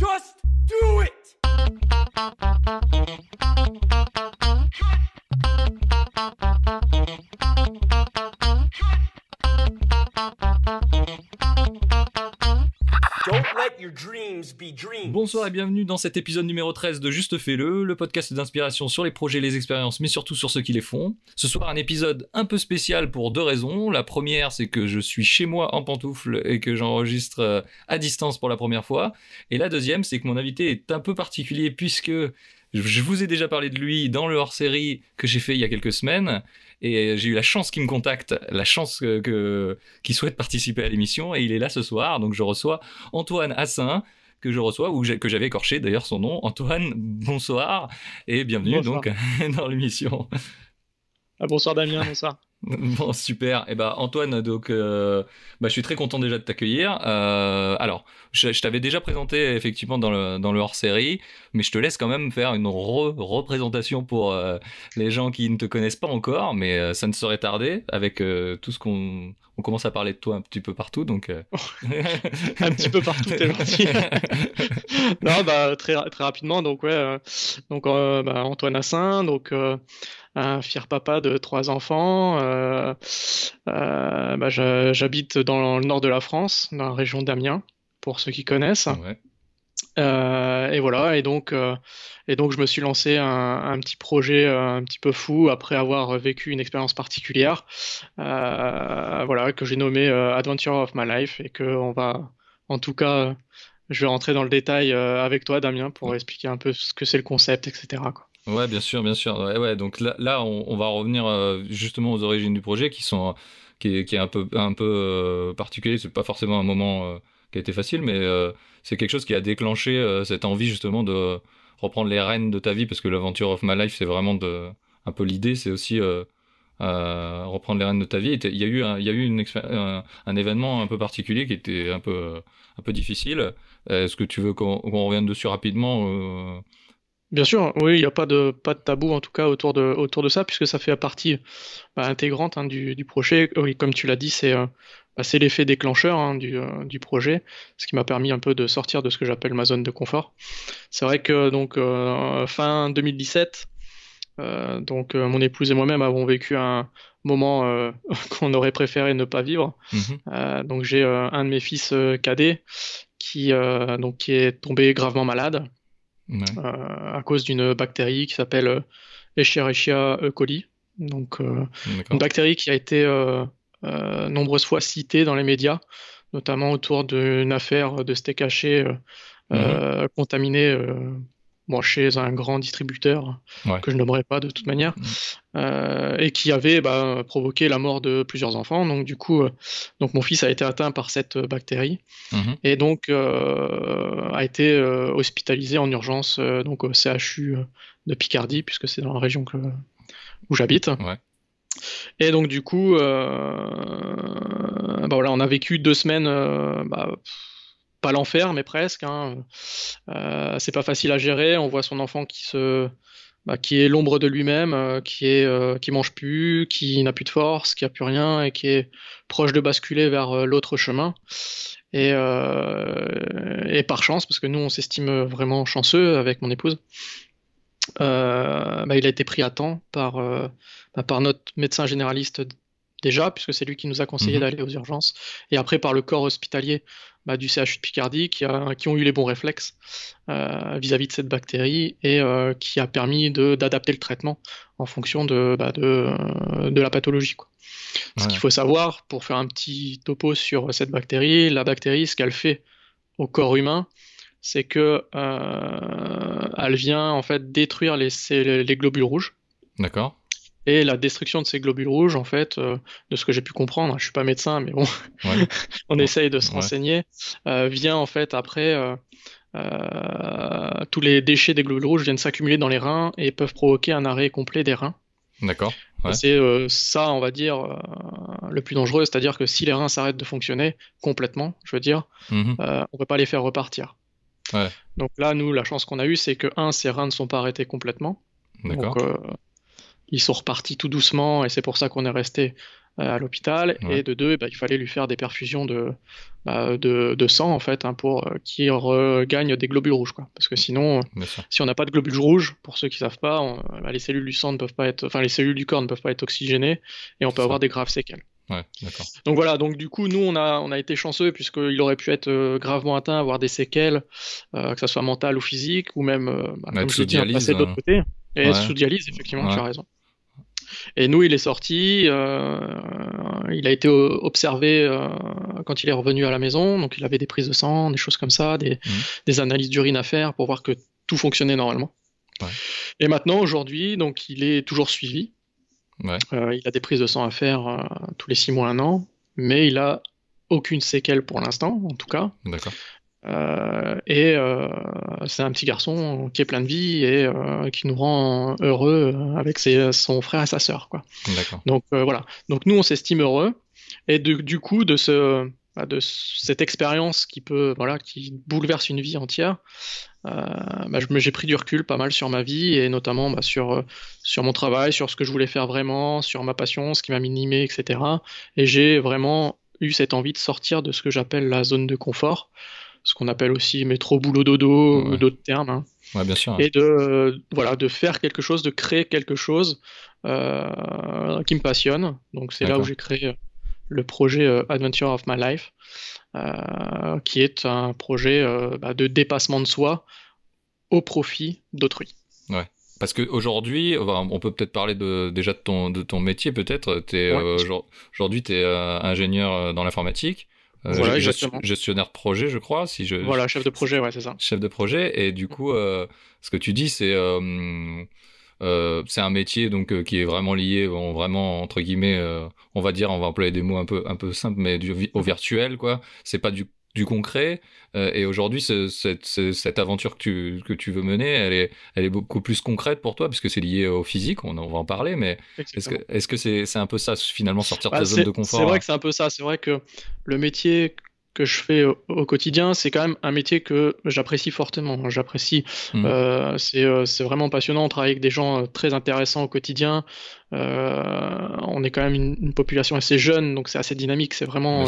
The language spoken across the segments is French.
Just do it! Bonsoir et bienvenue dans cet épisode numéro 13 de Juste Fais-le, le podcast d'inspiration sur les projets, les expériences, mais surtout sur ceux qui les font. Ce soir, un épisode un peu spécial pour deux raisons. La première, c'est que je suis chez moi en pantoufle et que j'enregistre euh, à distance pour la première fois. Et la deuxième, c'est que mon invité est un peu particulier puisque je vous ai déjà parlé de lui dans le hors-série que j'ai fait il y a quelques semaines. Et j'ai eu la chance qu'il me contacte, la chance que- qu'il souhaite participer à l'émission, et il est là ce soir. Donc je reçois Antoine Assin, que je reçois, ou que j'avais écorché d'ailleurs son nom. Antoine, bonsoir, et bienvenue Bonsoir. donc dans l'émission. Ah, bonsoir Damien, bonsoir. Bon, super. Et ben Antoine, donc, euh, bah, je suis très content déjà de t'accueillir. Euh, alors, je, je t'avais déjà présenté effectivement dans le, dans le hors-série, mais je te laisse quand même faire une re- représentation pour euh, les gens qui ne te connaissent pas encore, mais ça ne saurait tarder avec tout ce qu'on on commence à parler de toi un petit peu partout, donc. Un petit peu partout, t'es gentil. non, bah très, très rapidement, donc ouais, donc bah, Antoine Assin, donc un fier papa de trois enfants. euh, euh, bah, j'habite dans le nord de la France, dans la région d'Amiens, pour ceux qui connaissent. Ouais. Euh, et voilà, et donc, euh, et donc je me suis lancé un, un petit projet euh, un petit peu fou après avoir vécu une expérience particulière, voilà, que j'ai nommé Adventure of My Life, et que on va, en tout cas, je vais rentrer dans le détail avec toi, Damien, pour expliquer un peu ce que c'est le concept, etc. quoi. Ouais, bien sûr, bien sûr. Ouais. Donc là, on, va revenir euh, justement aux origines du projet qui sont, qui est, un peu, un peu euh, particulier. C'est pas forcément un moment euh, qui a été facile, mais euh, c'est quelque chose qui a déclenché cette envie justement de reprendre les rênes de ta vie parce que l'aventure of my life, c'est vraiment un peu l'idée, c'est aussi reprendre les rênes de ta vie. Il y a eu, un, y a eu un, événement un peu particulier qui était un peu, un peu difficile. Est-ce que tu veux qu'on revienne dessus rapidement Bien sûr, oui, il n'y a pas de, pas de tabou en tout cas autour de, autour de ça, puisque ça fait partie bah, intégrante hein, du, du projet. Oui, comme tu l'as dit, c'est euh, bah, l'effet déclencheur hein, du, euh, du projet, ce qui m'a permis un peu de sortir de ce que j'appelle ma zone de confort. C'est vrai que donc euh, fin 2017, euh, donc mon épouse et moi-même avons vécu un moment qu'on aurait préféré ne pas vivre. mhm. Euh, donc j'ai un de mes fils cadets qui, donc, qui est tombé gravement malade Ouais. euh, à cause d'une bactérie qui s'appelle euh, Escherichia coli. Donc, euh, D'accord. une bactérie qui a été euh, euh, nombreuses fois citée dans les médias, notamment autour d'une affaire de steak haché euh, contaminé bon, chez un grand distributeur Ouais. que je nommerai pas de toute manière, Mhm. euh, et qui avait bah, provoqué la mort de plusieurs enfants. Donc, du coup, euh, donc mon fils a été atteint par cette bactérie Mhm. et donc euh, a été euh, hospitalisé en urgence euh, donc au CHU de Picardie puisque c'est dans la région que, où j'habite. Ouais. Et donc du coup, euh, bah voilà, on a vécu deux semaines, euh, bah, pas l'enfer mais presque. Hein. Euh, c'est pas facile à gérer. On voit son enfant qui se bah, qui est l'ombre de lui-même, euh, qui est euh, qui mange plus, qui n'a plus de force, qui a plus rien et qui est proche de basculer vers l'autre chemin. Et, et par chance, parce que nous on s'estime vraiment chanceux avec mon épouse, bah, il a été pris à temps par, bah, par notre médecin généraliste déjà, puisque c'est lui qui nous a conseillé Mhm. d'aller aux urgences, et après par le corps hospitalier bah, du CHU de Picardie, qui, a, qui ont eu les bons réflexes euh, vis-à-vis de cette bactérie, et euh, qui a permis d'adapter le traitement en fonction de, bah, de, euh, de la pathologie. Quoi. Ce qu'il faut savoir, pour faire un petit topo sur cette bactérie, la bactérie, ce qu'elle fait au corps humain, c'est que euh, elle vient en fait détruire les, les globules rouges. D'accord. Et la destruction de ces globules rouges, en fait, euh, de ce que j'ai pu comprendre, je suis pas médecin, mais bon, Ouais. on essaye de se Ouais. renseigner, euh, vient en fait après, euh, tous les déchets des globules rouges viennent s'accumuler dans les reins et peuvent provoquer un arrêt complet des reins. D'accord. Ouais. C'est ça, on va dire, le plus dangereux, c'est-à-dire que si les reins s'arrêtent de fonctionner complètement, je veux dire, Mhm. on peut pas les faire repartir. Donc là, nous, la chance qu'on a eue, c'est que, un, ces reins ne sont pas arrêtés complètement. D'accord. Euh, ils sont repartis tout doucement et c'est pour ça qu'on est resté à l'hôpital, Ouais. et de deux, bah, il fallait lui faire des perfusions de, bah, de, de sang, en fait, hein, pour euh, qu'il regagne des globules rouges, quoi. Parce que sinon, euh, si on n'a pas de globules rouges, pour ceux qui savent pas, on- bah, les cellules du sang ne peuvent pas être, enfin, les cellules du corps ne peuvent pas être oxygénées, et on peut Ça. avoir des graves séquelles. Ouais. Donc voilà, donc du coup, nous, on a, on a été chanceux puisqu'il aurait pu être euh, gravement atteint, avoir des séquelles, euh, que ce soit mentales ou physiques, ou même, euh, comme je dit, hein, passer de l'autre euh. côté. Et Ouais. sous dialyse, effectivement, tu as raison. Et nous, il est sorti, euh, il a été observé euh, quand il est revenu à la maison, donc il avait des prises de sang, des choses comme ça, des, Mhm. des analyses d'urine à faire pour voir que tout fonctionnait normalement. Ouais. Et maintenant, aujourd'hui, donc il est toujours suivi. Ouais. Euh, il a des prises de sang à faire tous les six mois, un an, mais il a aucune séquelle pour l'instant, en tout cas. Euh, et euh, c'est un petit garçon qui est plein de vie et euh, qui nous rend heureux avec ses- son frère et sa sœur, quoi. Donc voilà. Donc nous, on s'estime heureux. Et de- du coup, de ce, bah, de cette expérience qui peut, voilà, qui bouleverse une vie entière, euh, bah, j'ai pris du recul pas mal sur ma vie et notamment bah, sur, sur mon travail, sur ce que je voulais faire vraiment, sur ma passion, ce qui m'a minimé, etc. Et j'ai vraiment eu cette envie de sortir de ce que j'appelle la zone de confort, ce qu'on appelle aussi métro boulot dodo Ouais. ou d'autres termes. hein Ouais, bien sûr. et de euh, voilà de faire quelque chose, de créer quelque chose euh, qui me passionne. Donc c'est là où j'ai créé euh, le projet euh, Adventure of My Life, qui est un projet bah, de dépassement de soi au profit d'autrui. Parce qu'aujourd'hui, on peut peut-être parler de, déjà de ton, de ton métier, peut-être. Ouais, Aujourd'hui, tu es ingénieur dans l'informatique, euh, Voilà, exactement. gestionnaire de projet, je crois, si je, Voilà, chef de projet, ouais, c'est ça. chef de projet. Et du coup, euh, ce que tu dis, c'est euh, c'est un métier donc qui est vraiment lié, bon, vraiment entre guillemets, on va dire, on va employer des mots un peu un peu simples, mais du, au virtuel, quoi. C'est pas du du concret. Euh, et aujourd'hui, ce- cette, ce- cette aventure que tu, que tu veux mener, elle est, elle est beaucoup plus concrète pour toi, parce que c'est lié au physique, on, en- on va en parler, mais est-ce que c'est c'est un peu ça, finalement, sortir de Bah, ta zone c'est de confort c'est vrai hein? que c'est un peu ça. C'est vrai que le métier que je fais au, au quotidien, c'est quand même un métier que j'apprécie fortement. J'apprécie. Euh, c'est vraiment passionnant. On travaille avec des gens euh, très intéressants au quotidien. Euh, on est quand même une, une population assez jeune, donc c'est assez dynamique. C'est vraiment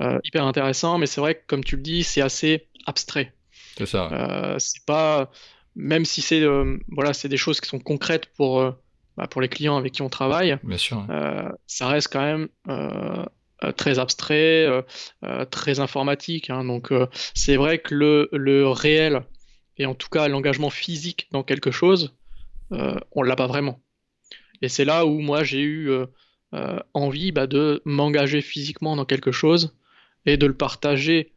euh, hyper intéressant. Mais c'est vrai que, comme tu le dis, c'est assez abstrait. c'est ça. c'est pas, même si c'est voilà, c'est des choses qui sont concrètes pour bah, pour les clients avec qui on travaille. Bien sûr. ça reste quand même très abstrait, euh, euh, très informatique. hein. donc euh, c'est vrai que le, le réel, et en tout cas l'engagement physique dans quelque chose, euh, on l'a pas vraiment. Et c'est là où moi j'ai eu euh, euh, envie bah, de m'engager physiquement dans quelque chose et de le partager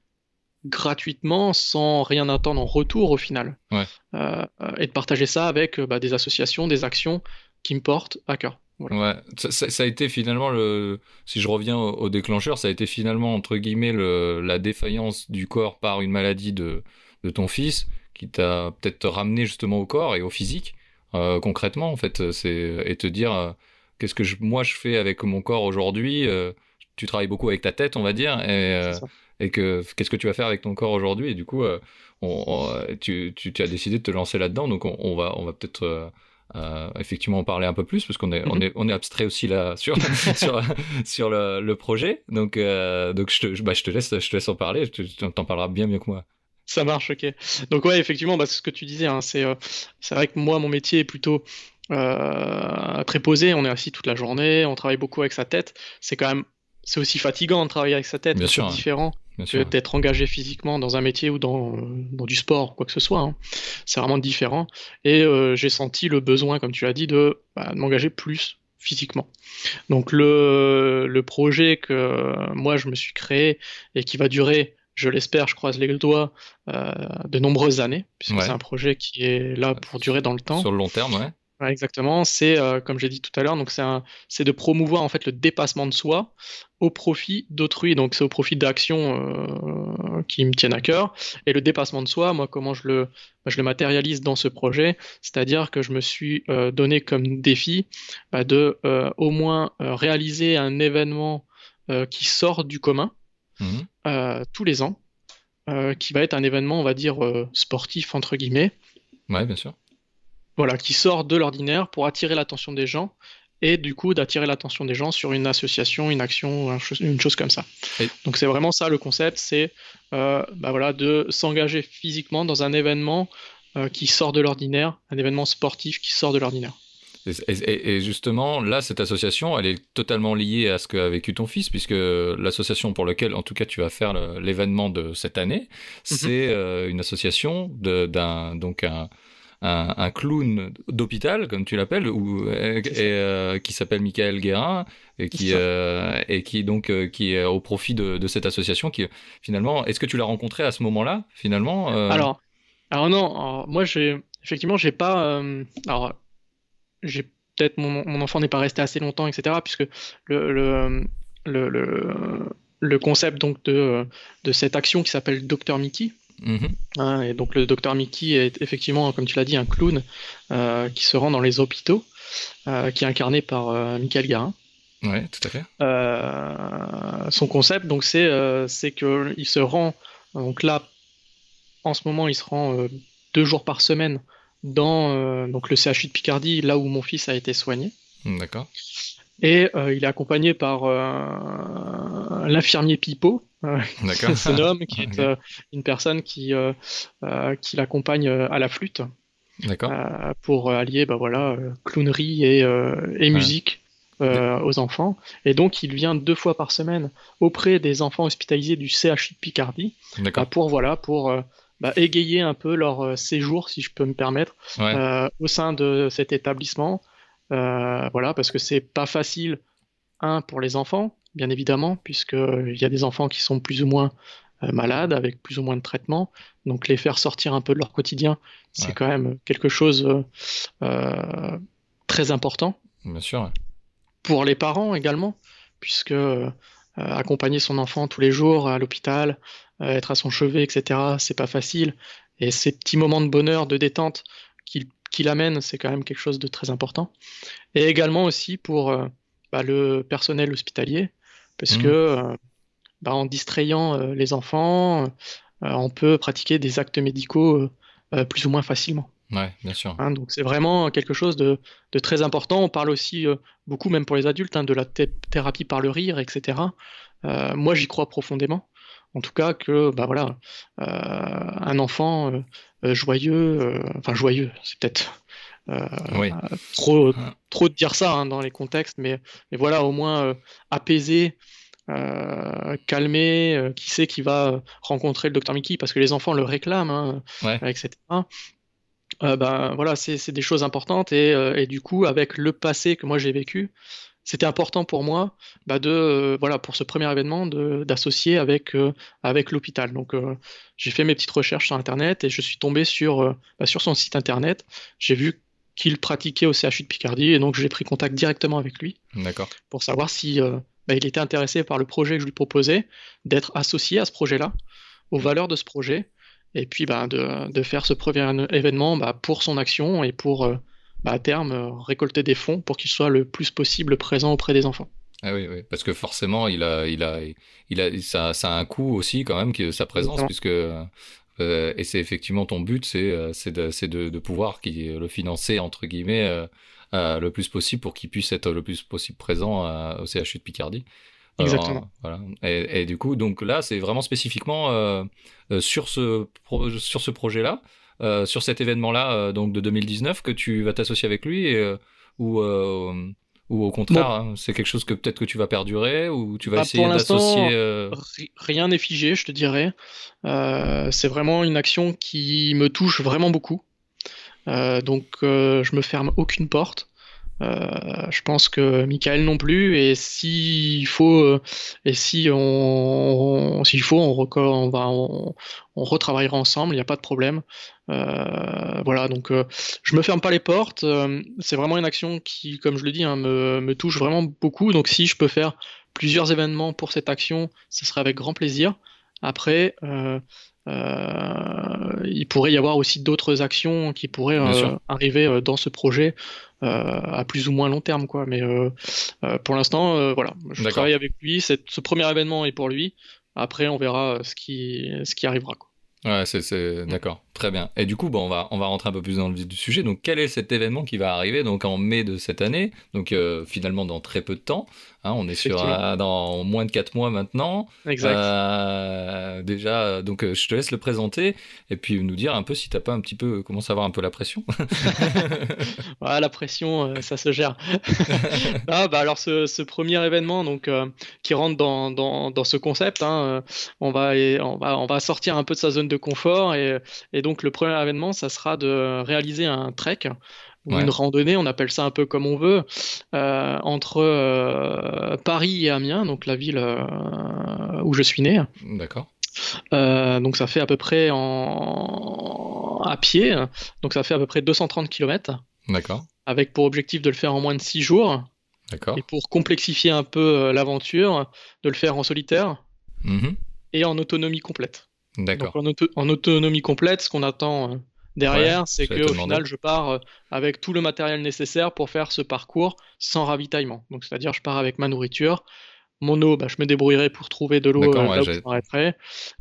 gratuitement sans rien attendre en retour au final. Ouais. Euh, euh, et de partager ça avec euh, bah, des associations, des actions qui me portent à cœur. Voilà. Ouais, ça, ça- ça a été finalement le. Si je reviens au, au déclencheur, ça a été finalement entre guillemets le, la défaillance du corps par une maladie de, de ton fils qui t'a peut-être ramené justement au corps et au physique euh, concrètement en fait, c'est et te dire euh, qu'est-ce que je, moi je fais avec mon corps aujourd'hui. euh, tu travailles beaucoup avec ta tête, on va dire, et, et que qu'est-ce que tu vas faire avec ton corps aujourd'hui? Et du coup, on, on- tu, tu, tu as décidé de te lancer là-dedans, donc on, on va on va peut-être euh, effectivement en parler un peu plus parce qu'on est, on Mhm. est, on est abstrait aussi là sur, sur, sur le, le projet. Donc, euh, donc je, te, bah, je, te laisse, je te laisse en parler. T'en parleras bien mieux que moi. Ça marche, ok. Donc ouais, effectivement, bah, c'est ce que tu disais, hein, c'est euh, c'est vrai que moi, mon métier est plutôt très posé. On est assis toute la journée, on travaille beaucoup avec sa tête. C'est quand même, c'est aussi fatigant de travailler avec sa tête, Bien mais sûr, c'est hein. différent que d'être engagé physiquement dans un métier ou dans, dans du sport, quoi que ce soit. hein. C'est vraiment différent. Et euh, j'ai senti le besoin, comme tu l'as dit, de, bah, de m'engager plus physiquement. Donc le, le projet que moi je me suis créé et qui va durer, je l'espère, je croise les doigts, euh, de nombreuses années, puisque Ouais. c'est un projet qui est là pour durer dans le temps. Sur le long terme, ouais. Ouais, exactement, c'est euh, comme j'ai dit tout à l'heure, donc c'est de promouvoir en fait le dépassement de soi au profit d'autrui. Donc c'est au profit d'actions euh, qui me tiennent à cœur. Et le dépassement de soi, moi, comment je le, bah, je le matérialise dans ce projet, c'est-à-dire que je me suis euh, donné comme défi bah, de au moins réaliser un événement qui sort du commun euh, tous les ans, qui va être un événement, on va dire sportif entre guillemets Ouais, bien sûr. Voilà, qui sort de l'ordinaire pour attirer l'attention des gens et du coup d'attirer l'attention des gens sur une association, une action, une chose comme ça. Donc c'est vraiment ça le concept, c'est bah voilà, de s'engager physiquement dans un événement qui sort de l'ordinaire, un événement sportif qui sort de l'ordinaire. Et, justement, là, cette association, elle est totalement liée à ce qu'a vécu ton fils, puisque l'association pour laquelle, en tout cas, tu vas faire l'événement de cette année, mhm. c'est euh, une association d'un donc un, un, clown d'hôpital, comme tu l'appelles, ou et, euh, qui s'appelle Michael Guérin et qui euh, et qui donc qui est au profit de, de, cette association. Qui finalement, est-ce que tu l'as rencontré à ce moment-là, finalement Alors, alors non, moi j'ai effectivement j'ai pas alors j'ai peut-être mon, enfant n'est pas resté assez longtemps, etc. Puisque le, le, le, concept donc de, de cette action qui s'appelle Dr Mickey. Mhm. Hein, et donc le Dr Mickey est effectivement, comme tu l'as dit, un clown euh, qui se rend dans les hôpitaux, euh, qui est incarné par euh, Michael Garin. Oui, tout à fait. son concept, donc, c'est qu'il se rend, donc là, en ce moment, il se rend deux jours par semaine dans donc le CHU de Picardie, là où mon fils a été soigné. D'accord. Et euh, il est accompagné par euh, l'infirmier Pipo, ce homme qui est une personne qui, qui l'accompagne à la flûte. pour allier bah, voilà, clownerie et, et musique. aux enfants. Et donc, il vient deux fois par semaine auprès des enfants hospitalisés du CHU de Picardie bah, pour, voilà, pour bah, égayer un peu leur euh, séjour, si je peux me permettre, euh, au sein de cet établissement. Euh, voilà, parce que c'est pas facile, un, pour les enfants, bien évidemment, puisqu'il y a des enfants qui sont plus ou moins malades, avec plus ou moins de traitements. Donc les faire sortir un peu de leur quotidien, c'est quand même quelque chose euh, très important. Bien sûr. Pour les parents également, puisque accompagner son enfant tous les jours à l'hôpital, euh, être à son chevet, etc. C'est pas facile. Et ces petits moments de bonheur, de détente qu'il amène, c'est quand même quelque chose de très important. Et également aussi pour euh, bah, le personnel hospitalier, parce mmh. que euh, bah, en distrayant les enfants, on peut pratiquer des actes médicaux plus ou moins facilement. Ouais, bien sûr. Hein, donc c'est vraiment quelque chose de, très important. On parle aussi beaucoup, même pour les adultes, hein, de la thérapie par le rire, etc. moi, j'y crois profondément en tout cas que bah voilà euh, un enfant euh, euh, joyeux enfin joyeux c'est peut-être trop trop de dire ça hein, dans les contextes mais, mais voilà au moins apaisé calmé qui sait qu'il va rencontrer le docteur Mickey parce que les enfants le réclament hein, etc ben voilà c'est des choses importantes et, et, du coup avec le passé que moi j'ai vécu c'était important pour moi bah, de euh, voilà pour ce premier événement d'associer avec euh, avec l'hôpital. Donc euh, j'ai fait mes petites recherches sur internet et je suis tombé sur bah, sur son site internet. J'ai vu qu'il pratiquait au CHU de Picardie et donc j'ai pris contact directement avec lui. D'accord. Pour savoir si bah, il était intéressé par le projet que je lui proposais, d'être associé à ce projet-là, aux valeurs de ce projet, et puis bah, de, de faire ce premier événement bah, pour son action et pour bah, à terme, euh, récolter des fonds pour qu'il soit le plus possible présent auprès des enfants. Ah oui, oui, parce que forcément, il a, il a, il a, ça, ça a un coût aussi quand même, sa présence, puisque euh, et c'est effectivement ton but, c'est, euh, de, de, de pouvoir qui, le financer entre guillemets le plus possible pour qu'il puisse être le plus possible présent au CHU de Picardie. Exactement. voilà. Et, et, du coup, donc là, c'est vraiment spécifiquement sur ce sur ce projet-là. Euh, sur cet événement-là, euh, donc de 2019, que tu vas t'associer avec lui euh, ou ou au contraire, hein, c'est quelque chose que peut-être que tu vas perdurer ou tu vas bah, essayer d'associer. Rien n'est figé, je te dirais. c'est vraiment une action qui me touche vraiment beaucoup. donc je me ferme aucune porte. Euh, je pense que Michael non plus. Et s'il faut, euh, et si on, s'il faut, on, on va, on, retravaillera ensemble. Il n'y a pas de problème. Euh, voilà. Donc, je me ferme pas les portes. c'est vraiment une action qui, comme je le dis, hein, me, me, touche vraiment beaucoup. Donc, si je peux faire plusieurs événements pour cette action, ce serait avec grand plaisir. Après, euh, il pourrait y avoir aussi d'autres actions qui pourraient euh, arriver euh, dans ce projet à plus ou moins long terme, quoi. Mais pour l'instant, voilà, je travaille avec lui. ce premier événement est pour lui. Après, on verra ce qui, ce qui arrivera. Quoi. Ouais, c'est, c'est... d'accord, très bien. Et du coup, bon, on va on va rentrer un peu plus dans le vif du sujet. Donc, quel est cet événement qui va arriver donc en mai de cette année? Donc, euh, finalement, dans très peu de temps. Hein, on est sur euh, dans moins de 4 mois maintenant. Exact. Euh, déjà, donc euh, je te laisse le présenter et puis nous dire un peu si t'as pas un petit peu commencé à avoir un peu la pression. La pression, ça se gère. Ah, bah alors ce, ce premier événement donc euh, qui rentre dans, dans, dans ce concept, hein, on va on va on va sortir un peu de sa zone de confort et, et donc le premier événement, ça sera de réaliser un trek ou Ouais. une randonnée, on appelle ça un peu comme on veut, euh, entre euh, Paris et Amiens, donc la ville euh, où je suis né. D'accord. Donc ça fait à peu près en à pied, donc ça fait à peu près 230 km D'accord. avec pour objectif de le faire en moins de 6 jours. D'accord. Et pour complexifier un peu l'aventure, de le faire en solitaire Mhm. et en autonomie complète. D'accord. En, auto- en autonomie complète, ce qu'on attend derrière, Ouais, c'est que au final, je pars euh, avec tout le matériel nécessaire pour faire ce parcours sans ravitaillement. Donc c'est-à-dire, je pars avec ma nourriture, mon eau, bah, je me débrouillerai pour trouver de l'eau euh, ouais, où je m'arrêterai.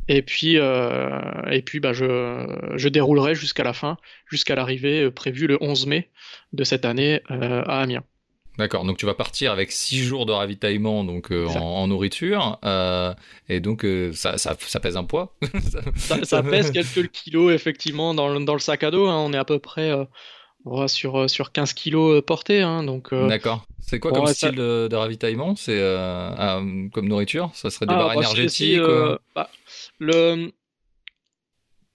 Et puis, euh, et puis bah, je, je déroulerai jusqu'à la fin, jusqu'à l'arrivée prévue le 11 mai de cette année euh, à Amiens. D'accord, donc tu vas partir avec 6 jours de ravitaillement donc euh, en, nourriture euh, et donc euh, ça, ça, ça pèse un poids. Ça- pèse quelques kilos effectivement dans le, dans le sac à dos. hein. On est à peu près sur, sur 15 kilos portés. hein. donc, D'accord. C'est quoi comme style de, de ravitaillement? C'est comme nourriture? Ça serait des ah, barres bah, énergétiques bah, le...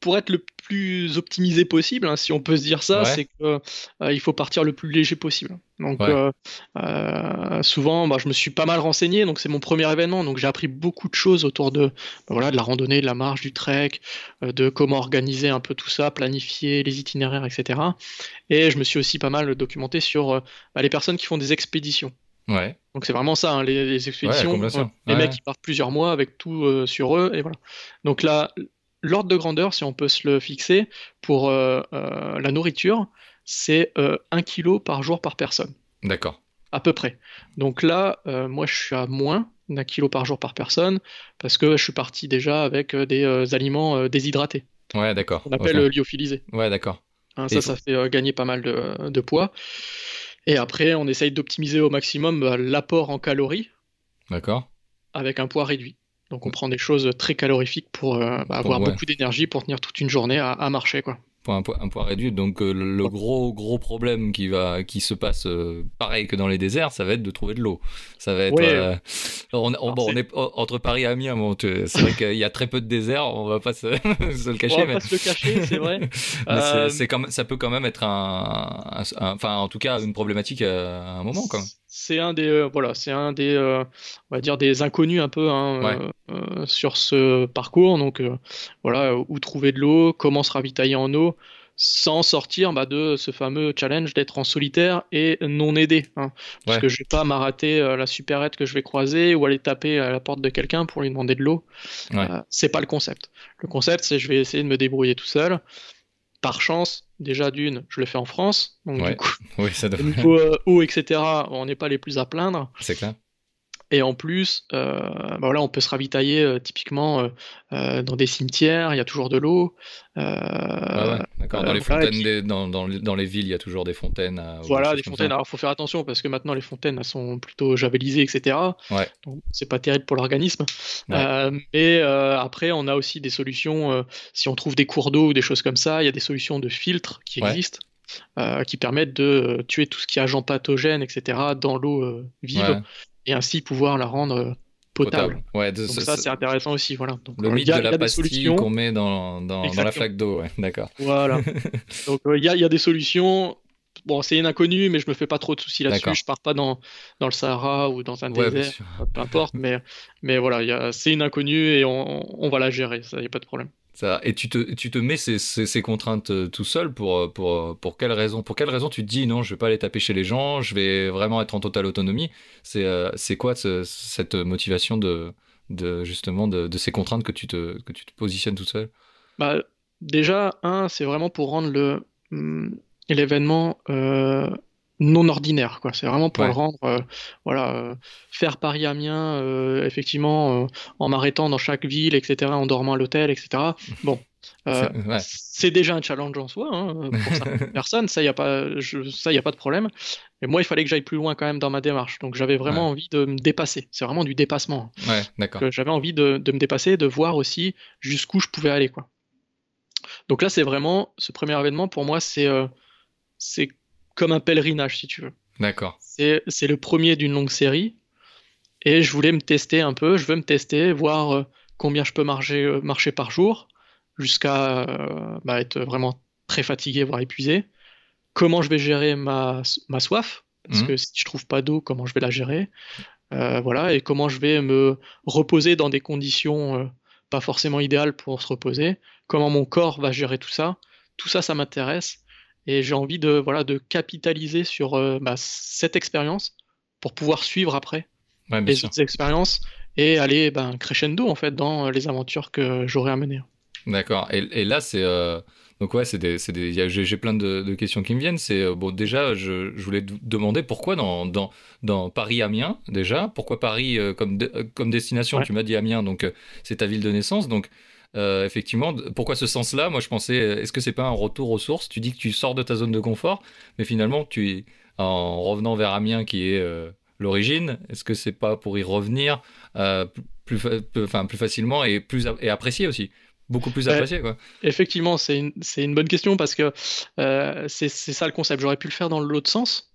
Pour être le plus optimisé possible, hein, si on peut se dire ça, Ouais. c'est que euh, il faut partir le plus léger possible. Donc Ouais. euh, euh, souvent, bah, je me suis pas mal renseigné, donc c'est mon premier événement, donc j'ai appris beaucoup de choses autour de, bah, voilà, de la randonnée, de la marche, du trek, de comment organiser un peu tout ça, planifier les itinéraires, etc. Et je me suis aussi pas mal documenté sur bah, les personnes qui font des expéditions. Ouais, Donc c'est vraiment ça, hein, les, les expéditions. les mecs qui partent plusieurs mois avec tout sur eux, et voilà. Donc là, l'ordre de grandeur, si on peut se le fixer, pour euh, euh, la nourriture, c'est euh, 1 kg par jour par personne, d'accord. à peu près. Donc là, euh, moi je suis à moins d'un kilo par jour par personne, parce que je suis parti déjà avec des aliments déshydratés, Ouais, d'accord. qu'on appelle Ok. euh, lyophilisés. Ouais, d'accord. Hein, ça, ça fait gagner pas mal de, de poids. Et après, on essaye d'optimiser au maximum bah, l'apport en calories D'accord. avec un poids réduit. Donc on prend des choses très calorifiques pour euh, bah, avoir ouais. beaucoup d'énergie pour tenir toute une journée à, à marcher quoi. Pour un, un poids réduit. Donc euh, le, gros gros problème qui va qui se passe euh, pareil que dans les déserts, ça va être de trouver de l'eau. Ça va être. Ouais. on, on- on est entre Paris et Amiens. Bon, c'est vrai qu'il y a très peu de déserts. On va pas se, se le On cacher. va mais... pas se le cacher, c'est vrai. C'est- ça peut quand même être un- enfin en tout cas une problématique à un moment quand même. C'est un des euh, voilà, c'est un des euh, on va dire des inconnus un peu hein, Ouais. euh, sur ce parcours. Donc voilà, où trouver de l'eau, comment se ravitailler en eau, sans sortir bah, de ce fameux challenge d'être en solitaire et non aidé. hein. Parce Ouais. que je vais pas m'arrêter la supérette que je vais croiser ou aller taper à la porte de quelqu'un pour lui demander de l'eau. Ouais. C'est pas le concept. Le concept, c'est je vais essayer de me débrouiller tout seul. Par chance, déjà d'une, je le fais en France, donc Ouais. du coup, Oui, ça au devrait. niveau euh, eau, etc., on n'est pas les plus à plaindre. C'est clair. Et en plus, euh, bah voilà, on peut se ravitailler euh, typiquement euh, dans des cimetières, il y a toujours de l'eau. Ouais, d'accord. Dans les voilà, et fontaines, puis- des- dans, dans, les- dans les villes, il y a toujours des fontaines. Voilà, des fontaines. Alors, faut faire attention parce que maintenant, les fontaines, elles sont plutôt javelisées, etc. Ouais. Donc, c'est pas terrible pour l'organisme. Ouais. Mais après, on a aussi des solutions. si on trouve des cours d'eau ou des choses comme ça, il y a des solutions de filtres qui existent. euh, qui permettent de euh, tuer tout ce qui est agent pathogène, etc., dans l'eau euh, vive, Ouais, et ainsi pouvoir la rendre euh, potable. potable. Ouais, de- Donc ça- c'est intéressant aussi. Voilà. Donc, le euh, mythe il y a, de il y a la pastille qu'on met dans, dans, dans la flaque d'eau. Ouais, d'accord. Voilà. Donc euh, il y a, y a des solutions. Bon, c'est une inconnue, mais je me fais pas trop de soucis là-dessus. Je pars pas dans, dans le Sahara ou dans un Ouais, désert, peu importe. Mais, mais voilà, c'est une inconnue et on, on va la gérer. Ça, y a pas de problème. Et tu te, tu te mets ces, ces, contraintes euh, tout seul pour, euh, pour, euh, pour quelle raison? Pour quelle raison tu te dis non, je vais pas aller taper chez les gens, je vais vraiment être en totale autonomie? C'est quoi ce- cette motivation de, de justement de, ces contraintes que tu te, que tu te positionnes tout seul? Bah, déjà, un, c'est vraiment pour rendre hum, l'événement non ordinaire quoi c'est vraiment pour Ouais. le rendre euh, voilà euh, faire Paris Amiens euh, effectivement euh, en m'arrêtant dans chaque ville etc en dormant à l'hôtel etc bon C'est- ouais. déjà un challenge en soi hein, pour certaines personnes ça y a pas je, ça y a pas de problème mais moi il fallait que j'aille plus loin quand même dans ma démarche donc j'avais vraiment Ouais. envie de me dépasser c'est vraiment du dépassement que j'avais envie de, de me dépasser, de voir aussi jusqu'où je pouvais aller, quoi. Donc là, c'est vraiment ce premier événement pour moi, c'est c'est comme un pèlerinage, si tu veux. D'accord. C'est c'est le premier d'une longue série, et je voulais me tester un peu. Je veux me tester, voir euh, combien je peux marcher, euh, marcher par jour, jusqu'à euh, bah, être vraiment très fatigué, voire épuisé. Comment je vais gérer ma, ma soif, parce Mhm. que si je trouve pas d'eau, comment je vais la gérer? Euh, voilà, et comment je vais me reposer dans des conditions euh, pas forcément idéales pour se reposer, comment mon corps va gérer tout ça, tout ça, ça m'intéresse, et j'ai envie de, voilà, de capitaliser sur euh, bah, cette expérience pour pouvoir suivre après Ouais, les sûr. autres expériences et aller ben, crescendo en fait dans les aventures que j'aurai à mener. D'accord. Et, et là, c'est. euh, Donc, ouais, c'est des. c'est des- J'ai plein de, de questions qui me viennent. C'est. euh, Bon, déjà, je, je voulais demander pourquoi dans, dans, dans Paris-Amiens, déjà Pourquoi Paris euh, comme, de- comme destination? Ouais. Tu m'as dit Amiens, donc euh, c'est ta ville de naissance. Donc, euh, effectivement, pourquoi ce sens-là? Moi, je pensais, euh, est-ce que c'est pas un retour aux sources? Tu dis que tu sors de ta zone de confort, mais finalement, tu en revenant vers Amiens, qui est euh, l'origine, est-ce que c'est pas pour y revenir euh, plus, fa- facilement et, plus, a- et apprécier aussi? Beaucoup plus apprécié, quoi. Effectivement, c'est une, bonne question parce que c'est ça le concept. J'aurais pu le faire dans l'autre sens,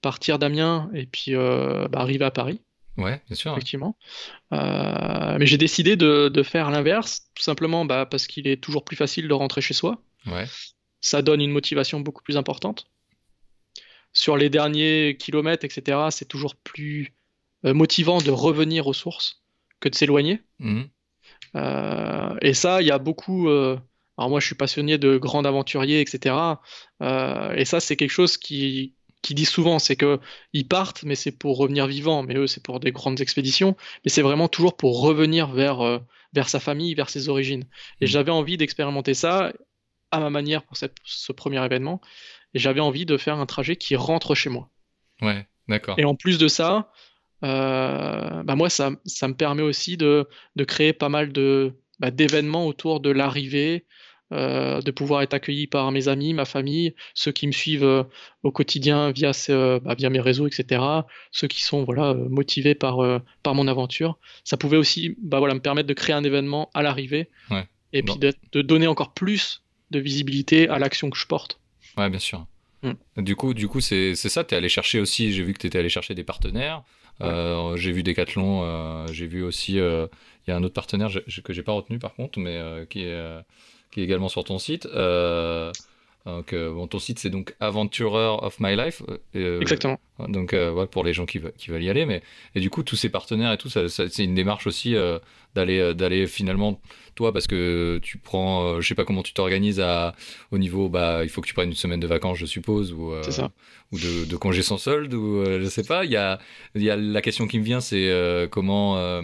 partir d'Amiens et puis bah, arriver à Paris. Ouais, bien sûr. effectivement. Euh, mais j'ai décidé de, de faire l'inverse, tout simplement bah, parce qu'il est toujours plus facile de rentrer chez soi. Ouais, Ça donne une motivation beaucoup plus importante. Sur les derniers kilomètres, etc., c'est toujours plus euh, motivant de revenir aux sources que de s'éloigner. Mhm. Euh, et ça, il y a beaucoup. euh, alors moi, je suis passionné de grands aventuriers, etc. Et ça, c'est quelque chose qui qui disent souvent, c'est que ils partent, mais c'est pour revenir vivants. Mais eux, c'est pour des grandes expéditions. Mais c'est vraiment toujours pour revenir vers euh, vers sa famille, vers ses origines. Et Mhm. j'avais envie d'expérimenter ça à ma manière pour cette- ce premier événement. Et j'avais envie de faire un trajet qui rentre chez moi. Ouais, d'accord. Et en plus de ça, euh, bah moi, ça, ça me permet aussi de, de créer pas mal de, bah, d'événements autour de l'arrivée, euh, de pouvoir être accueilli par mes amis, ma famille, ceux qui me suivent euh, au quotidien via, ce- bah, via mes réseaux, etc., ceux qui sont voilà, euh, motivés par, euh, par mon aventure. Ça pouvait aussi bah, voilà, me permettre de créer un événement à l'arrivée Ouais. et Bon. puis de donner encore plus de visibilité à l'action que je porte. Ouais, bien sûr. Mm. Du coup, du coup, c'est ça. T'es allé chercher aussi. J'ai vu que t'étais allé chercher des partenaires. Euh, j'ai vu Decathlon. euh, j'ai vu aussi. euh, Il y a un autre partenaire que j'ai pas retenu par contre, mais euh, qui est euh, qui est également sur ton site. Euh, donc, euh, bon, ton site c'est donc Adventurer of My Life. euh, Exactement. Donc ouais, pour les gens qui, veulent- qui veulent y aller, mais et du coup tous ces partenaires et tout, ça, ça- c'est une démarche aussi d'aller d'aller finalement toi parce que tu prends, euh, je sais pas comment tu t'organises à au niveau bah il faut que tu prennes une semaine de vacances je suppose ou euh, C'est ça. ou de, de congés sans solde ou euh, je sais pas. Il y a il y a la question qui me vient c'est comment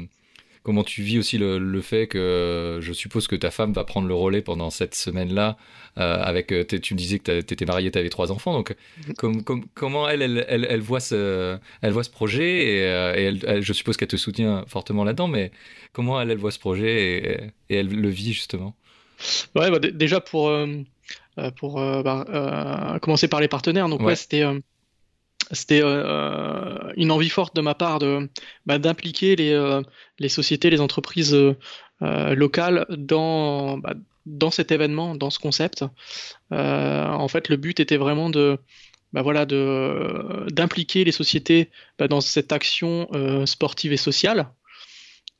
Comment tu vis aussi le, le fait que euh, je suppose que ta femme va prendre le relais pendant cette semaine-là euh, avec euh, tu me disais que tu étais marié, tu avais trois enfants donc com- com- comment elle elle, elle, elle voit ce elle voit ce projet et, et elle, elle- je suppose qu'elle te soutient fortement là-dedans mais comment elle elle voit ce projet et, et elle le vit justement? Ouais, bah, dé- déjà pour, euh, pour euh, bah, commencer par les partenaires, donc ouais, Ouais. c'était c'était euh, une envie forte de ma part bah, d'impliquer les, euh, les sociétés, les entreprises euh, euh, locales dans bah, dans cet événement, dans ce concept. Euh, en fait, le but était vraiment de bah, voilà d'impliquer les sociétés bah, dans cette action euh, sportive et sociale.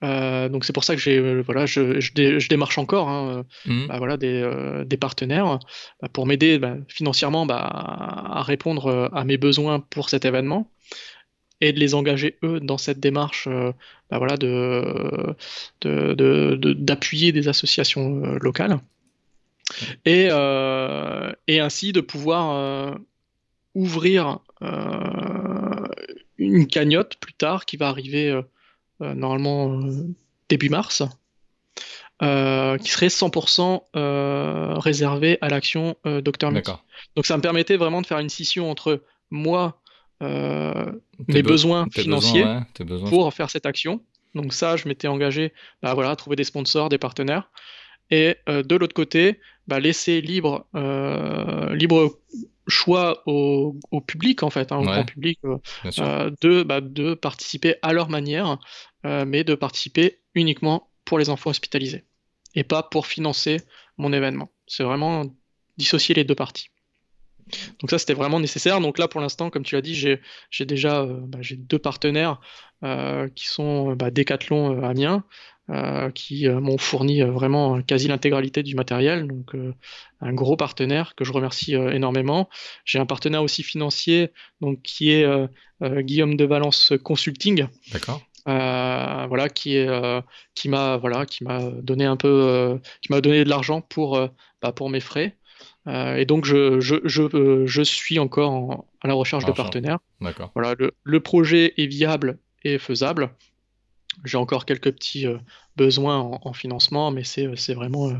Euh, donc c'est pour ça que j'ai euh, voilà je, je, dé- je démarche encore hein, Mhm. bah, voilà, des, euh, des partenaires bah, pour m'aider bah, financièrement bah, à répondre euh, à mes besoins pour cet événement et de les engager eux dans cette démarche euh, voilà, de, de, de- de- d'appuyer des associations euh, locales et, euh, et ainsi de pouvoir euh, ouvrir euh, une cagnotte plus tard qui va arriver euh, euh, normalement euh, début mars euh, qui serait 100% euh, réservé à l'action euh, Dr d'accord Donc ça me permettait vraiment de faire une scission entre moi euh, mes be- besoins financiers ouais, pour faire cette action. Donc ça, je m'étais engagé bah, voilà, à trouver des sponsors, des partenaires. Et euh, de l'autre côté, bah, laisser libre, euh, libre choix au, au public, en fait, hein, au Ouais. grand public, euh, euh, de, bah, de participer à leur manière, euh, mais de participer uniquement pour les enfants hospitalisés et pas pour financer mon événement. C'est vraiment dissocier les deux parties. Donc ça, c'était vraiment nécessaire. Donc là, pour l'instant, comme tu l'as dit, j'ai déjà euh, bah, j'ai deux partenaires qui sont bah, Decathlon Amiens, qui euh, m'ont fourni euh, vraiment quasi l'intégralité du matériel. Donc euh, un gros partenaire que je remercie euh, énormément. J'ai un partenaire aussi financier, donc qui est euh, euh, Guillaume de Valence Consulting, D'accord. euh, voilà, qui est, euh, qui m'a, voilà, qui m'a donné un peu, euh, qui m'a donné de l'argent pour, euh, bah, pour mes frais. Euh, et donc je, je, je, euh, je suis encore en- à la recherche de partenaires. D'accord. Voilà, le, le projet est viable et faisable. J'ai encore quelques petits euh, besoins en, en financement, mais c'est, c'est vraiment, euh,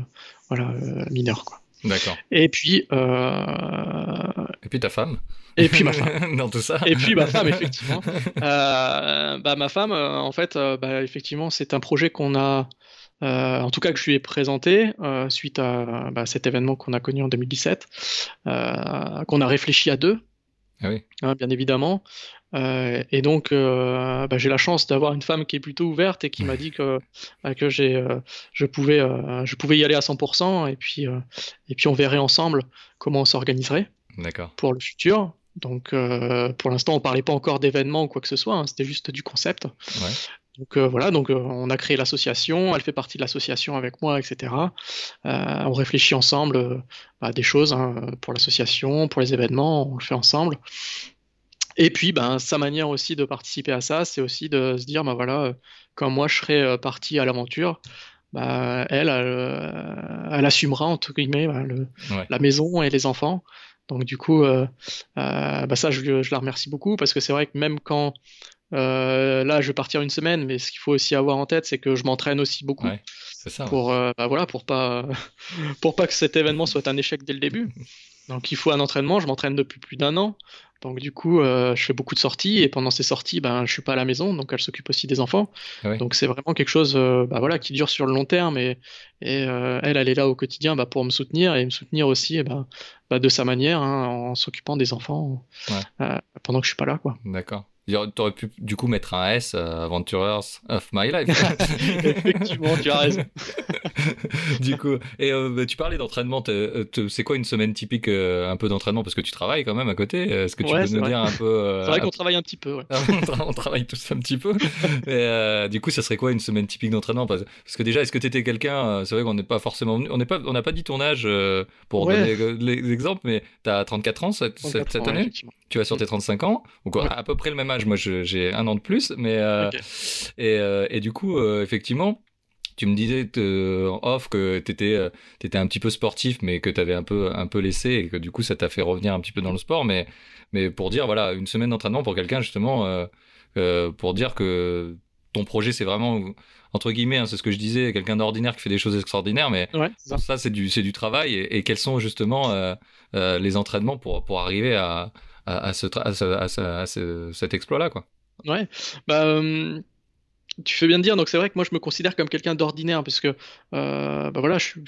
voilà, euh, mineur, quoi. D'accord. Et puis, euh, Et puis ta femme et puis ma femme. Dans tout ça Et puis ma femme, effectivement. Euh, bah, ma femme, euh, en fait, euh, bah, effectivement, c'est un projet qu'on a, euh, en tout cas que je lui ai présenté euh, suite à bah, cet événement qu'on a connu en 2017, euh, qu'on a réfléchi à deux, Ah oui. hein, bien évidemment. Euh, et donc, euh, bah, j'ai la chance d'avoir une femme qui est plutôt ouverte et qui m'a dit que, bah, que j'ai, euh, je pouvais, je pouvais y aller à 100%. Et puis, et puis, on verrait ensemble comment on s'organiserait pour le futur. Donc, pour l'instant, on parlait pas encore d'événements ou quoi que ce soit, hein, c'était juste du concept. Ouais. Donc euh, voilà, donc euh, on a créé l'association, elle fait partie de l'association avec moi, etc. Euh, on réfléchit ensemble à des choses hein, pour l'association, pour les événements, on le fait ensemble. Et puis, ben, sa manière aussi de participer à ça, c'est aussi de se dire, ben voilà, euh, quand moi je serai euh, parti à l'aventure, bah, elle, elle, euh, elle assumera entre guillemets ben, le, Ouais. la maison et les enfants. Donc du coup, euh, euh, bah ça, je, je la remercie beaucoup parce que c'est vrai que même quand euh, là, je vais partir une semaine, mais ce qu'il faut aussi avoir en tête, c'est que je m'entraîne aussi beaucoup Ouais. Ça. ouais. pour, euh, bah voilà, pour pas, pour pas que cet événement soit un échec dès le début. Donc il faut un entraînement. Je m'entraîne depuis plus d'un an. Donc du coup, euh, je fais beaucoup de sorties et pendant ces sorties, ben, je suis pas à la maison, donc elle s'occupe aussi des enfants. Ah oui. Donc c'est vraiment quelque chose, euh, bah, voilà, qui dure sur le long terme et, et euh, elle, elle est là au quotidien bah, pour me soutenir et me soutenir aussi, eh ben, bah, de sa manière, hein, en s'occupant des enfants Ouais. pendant que je suis pas là, quoi. D'accord. T'aurais pu du coup mettre un S euh, Adventurers of My Life. Effectivement, tu as raison. du coup, et euh, bah, tu parlais d'entraînement. euh, C'est quoi une semaine typique, euh, un peu d'entraînement? Parce que tu travailles quand même à côté. Est-ce que tu Ouais, peux nous vrai. dire un peu C'est vrai qu'on travaille un petit peu, ouais. on, tra- on travaille tous un petit peu. Du coup, ça serait quoi une semaine typique d'entraînement? Parce, que déjà, est-ce que tu étais quelqu'un C'est vrai qu'on n'est pas forcément venu. On n'est pas, on n'a pas dit ton âge pour Ouais. donner exemples, mais tu as 34 ans cette, 34 cette, cette ans, ouais, année. Tu vas sur tes 35 ans, donc à peu près le même âge. Moi, j'ai un an de plus, mais euh, et, euh, et du coup, euh, effectivement. Tu me disais en off que tu étais, un petit peu sportif, mais que tu avais un peu, un peu laissé et que du coup ça t'a fait revenir un petit peu dans le sport. Mais, mais pour dire, voilà, une semaine d'entraînement pour quelqu'un justement, euh, euh, pour dire que ton projet c'est vraiment, entre guillemets, hein, c'est ce que je disais, quelqu'un d'ordinaire qui fait des choses extraordinaires, mais Ouais, ça. ça c'est du, du travail. Et, et quels sont justement euh, les entraînements pour, pour arriver à, à, ce, à à ce- cet exploit-là, quoi. Ouais, bah, euh, tu fais bien de dire. Donc c'est vrai que moi je me considère comme quelqu'un d'ordinaire parce que, euh, bah voilà, je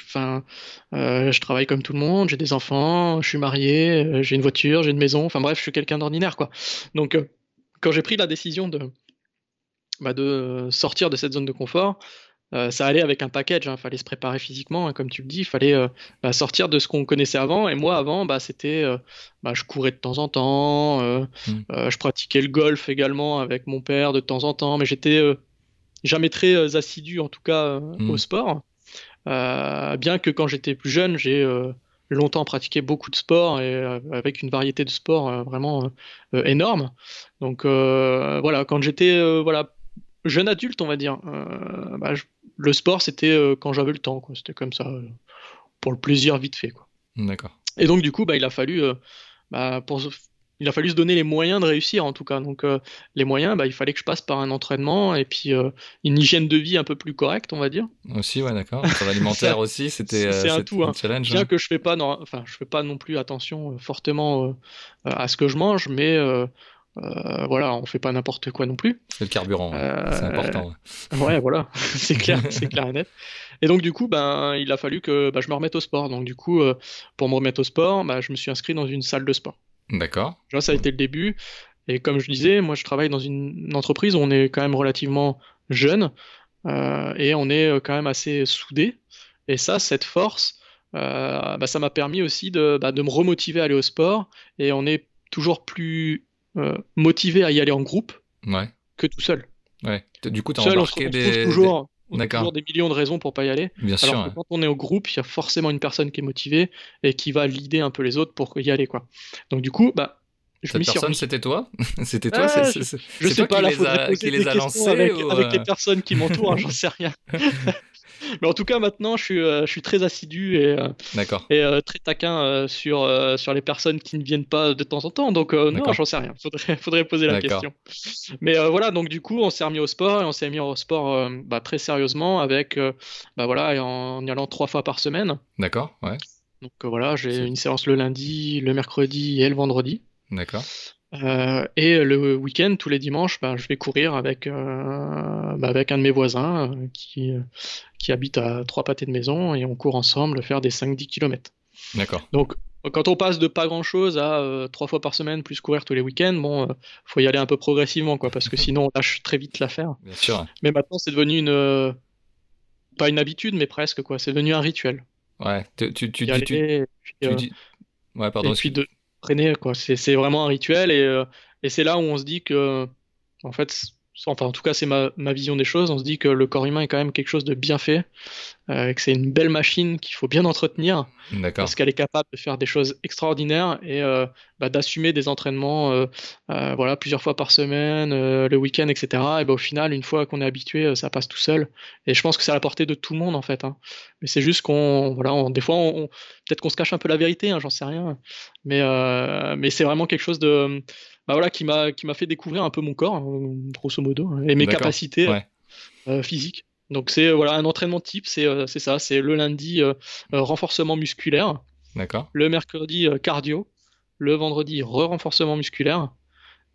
euh, je travaille comme tout le monde, j'ai des enfants, je suis marié, j'ai une voiture, j'ai une maison. Enfin bref, je suis quelqu'un d'ordinaire quoi. Donc quand j'ai pris la décision de, bah, de sortir de cette zone de confort. Euh, ça allait avec un package, il fallait se préparer physiquement, hein, comme tu le dis, il fallait euh, bah, sortir de ce qu'on connaissait avant. Et moi, avant, bah, c'était, euh, bah, je courais de temps en temps, Mm. je pratiquais le golf également avec mon père de temps en temps, mais j'étais jamais très assidu, en tout cas, Mm. au sport. Bien que quand j'étais plus jeune, j'ai longtemps pratiqué beaucoup de sports et euh, avec une variété de sports euh, vraiment euh, énorme. Donc voilà, quand j'étais voilà jeune adulte, on va dire, euh, bah, je- le sport c'était euh, quand j'avais le temps, quoi. C'était comme ça euh, pour le plaisir vite fait, quoi. D'accord. Et donc du coup, bah, il a fallu, bah, pour, il a fallu se donner les moyens de réussir en tout cas. Donc les moyens, bah, il fallait que je passe par un entraînement et puis une hygiène de vie un peu plus correcte, on va dire. Aussi, ouais, d'accord. Sur l'alimentaire aussi, c'était c'est un tout, hein. challenge. Bien hein. que je fais pas, non, enfin, je fais pas non plus attention fortement à ce que je mange, mais euh, voilà, on fait pas n'importe quoi non plus. C'est le carburant, ouais. Euh, c'est important. ouais. Ouais, voilà, c'est clair, c'est clair et net. Et donc du coup, ben, il a fallu que bah, je me remette au sport. Donc du coup, euh, pour me remettre au sport, bah, je me suis inscrit dans une salle de sport. D'accord. Ça a été le début. Et comme je disais, moi, je travaille dans une entreprise où on est quand même relativement jeune et on est quand même assez soudé. Et ça, cette force, bah, ça m'a permis aussi de, bah, de me remotiver à aller au sport. Et on est toujours plus motivé à y aller en groupe Ouais. que tout seul. Ouais. Du coup, t'as Seul, on se embarqué on se trouve des. toujours, on D'accord. toujours des millions de raisons pour pas y aller. Bien sûr. Alors que ouais. quand on est au groupe, il y a forcément une personne qui est motivée et qui va leader un peu les autres pour y aller, quoi. Donc du coup, bah, je Cette personne, c'était toi? C'était toi Ah, je- Je sais pas, qui là, les a, qui les a lancés avec, ou, avec euh, les personnes qui m'entourent, hein, j'en sais rien. Mais en tout cas, maintenant, je suis, euh, je suis très assidu et, euh, et euh, très taquin sur, sur les personnes qui ne viennent pas de temps en temps. Donc, non, j'en sais rien. Faudrait, faudrait poser la question. Mais voilà, donc du coup, on s'est remis au sport et on s'est mis au sport bah, très sérieusement avec, bah voilà, en y allant trois fois par semaine. D'accord. Ouais. Donc voilà, j'ai une séance le lundi, le mercredi et le vendredi. D'accord. Euh, et le week-end, tous les dimanches, bah, je vais courir avec, euh, bah, avec un de mes voisins euh, qui, qui habite à trois pâtés de maison et on court ensemble faire des 5-10 km. D'accord. Donc quand on passe de pas grand-chose à trois fois par semaine plus courir tous les week-ends, bon, faut y aller un peu progressivement quoi, parce que sinon on lâche très vite l'affaire. Bien sûr. Mais maintenant c'est devenu une pas une habitude, mais presque quoi, c'est devenu un rituel. Ouais. Tu, tu, tu, tu. Ouais, pardon. et puis excuse- de c'est vraiment un rituel et, euh, et c'est là où on se dit que en fait enfin en tout cas c'est ma, ma vision des choses. On se dit que le corps humain est quand même quelque chose de bien fait euh, que c'est une belle machine qu'il faut bien entretenir parce qu'elle est capable de faire des choses extraordinaires et euh, bah, d'assumer des entraînements euh, voilà plusieurs fois par semaine le week-end etc et bah, au final une fois qu'on est habitué ça passe tout seul. Et je pense que c'est à la portée de tout le monde en fait hein. mais c'est juste qu'on voilà on- des fois on, on- peut-être qu'on se cache un peu la vérité hein, j'en sais rien. Mais mais c'est vraiment quelque chose de bah, voilà qui m'a qui m'a fait découvrir un peu mon corps hein, grosso modo et mes capacités Ouais. euh, physiques donc c'est euh, voilà un entraînement type c'est euh, c'est ça c'est le lundi renforcement musculaire D'accord. le mercredi cardio, le vendredi re-renforcement musculaire,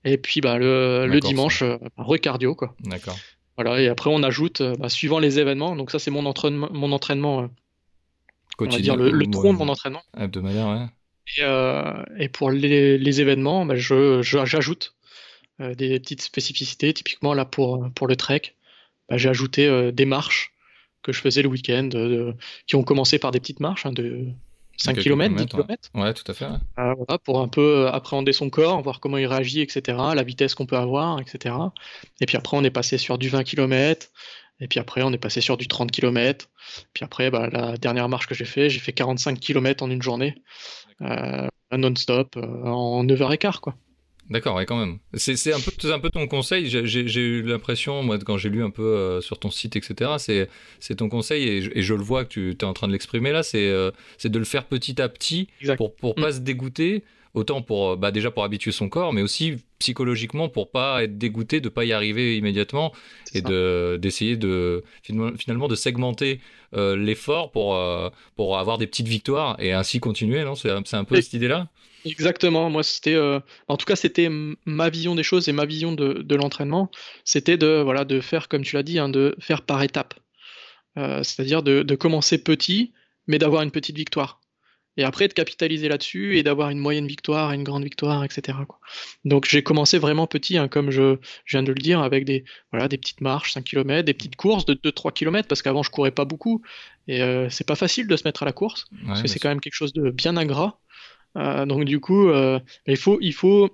et puis bah, le, le dimanche re-cardio quoi. D'accord. Voilà, et après on ajoute bah, suivant les événements. Donc ça c'est mon entraînement, mon entraînement, euh, on va dire le, le tronc de mon entraînement. Hebdomadaire, ouais. Et, euh, et pour les, les événements, bah, je, j'ajoute euh, des petites spécificités. Typiquement là pour pour le trek, bah, j'ai ajouté euh, des marches que je faisais le week-end, qui ont commencé par des petites marches hein, de 5 Quelques km, 10 kilomètres, km. Ouais, tout à fait. ouais. Voilà, pour un peu appréhender son corps, voir comment il réagit, etc., la vitesse qu'on peut avoir, etc. Et puis après, on est passé sur du 20 km, et puis après, on est passé sur du 30 km. Puis après, bah, la dernière marche que j'ai fait, j'ai fait 45 km en une journée, euh, non-stop, euh, en 9h15, quoi. D'accord, ouais, quand même. C'est un peu, c'est un peu ton conseil. J'ai- eu l'impression, moi, quand j'ai lu un peu euh, sur ton site, etc., c'est ton conseil, et je, et je le vois que tu es en train de l'exprimer là, c'est de le faire petit à petit Exact. pour, pour pas se dégoûter, autant pour, euh, bah, déjà pour habituer son corps, mais aussi psychologiquement pour pas être dégoûté, de pas y arriver immédiatement, et de d'essayer de finalement, de segmenter euh, l'effort pour, euh, pour avoir des petites victoires et ainsi continuer, non? C'est un- c'est un peu Et- cette idée-là? Exactement. Moi, c'était, euh, en tout cas, c'était ma vision des choses et ma vision de, de l'entraînement. C'était de, voilà, de faire, comme tu l'as dit, hein, de faire par étapes. C'est-à-dire de, de commencer petit, mais d'avoir une petite victoire. Et après, de capitaliser là-dessus et d'avoir une moyenne victoire, une grande victoire, etc. quoi. Donc, j'ai commencé vraiment petit, hein, comme je, je viens de le dire, avec des, voilà, des petites marches, 5 km, des petites courses de 2-3 km, parce qu'avant, je courais pas beaucoup. Et euh, c'est pas facile de se mettre à la course Ouais, parce que c'est quand même quelque chose de bien ingrat. Euh, donc du coup, euh, il faut, il faut,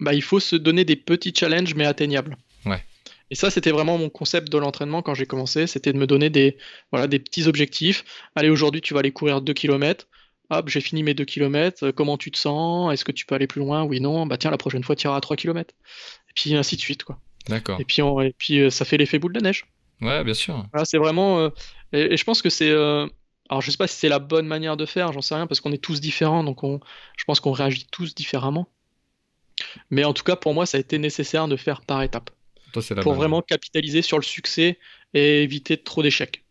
bah, il faut se donner des petits challenges mais atteignables. Ouais. Et ça, c'était vraiment mon concept de l'entraînement quand j'ai commencé, c'était de me donner des, voilà, des petits objectifs. Allez, aujourd'hui, tu vas aller courir 2 km. Hop, j'ai fini mes 2 km. Comment tu te sens Est-ce que tu peux aller plus loin Oui, non. Bah tiens, la prochaine fois, tu iras à 3 km. Et puis ainsi de suite, quoi. D'accord. Et puis, on- et puis euh, ça fait l'effet boule de neige. Ouais, bien sûr. Voilà, c'est vraiment. euh, et, et je pense que c'est. euh, alors, je sais pas si c'est la bonne manière de faire, j'en sais rien, parce qu'on est tous différents, donc on, je pense qu'on réagit tous différemment. Mais en tout cas, pour moi, ça a été nécessaire de faire par étapes, Toi, c'est la pour bonne. vraiment capitaliser sur le succès et éviter trop d'échecs.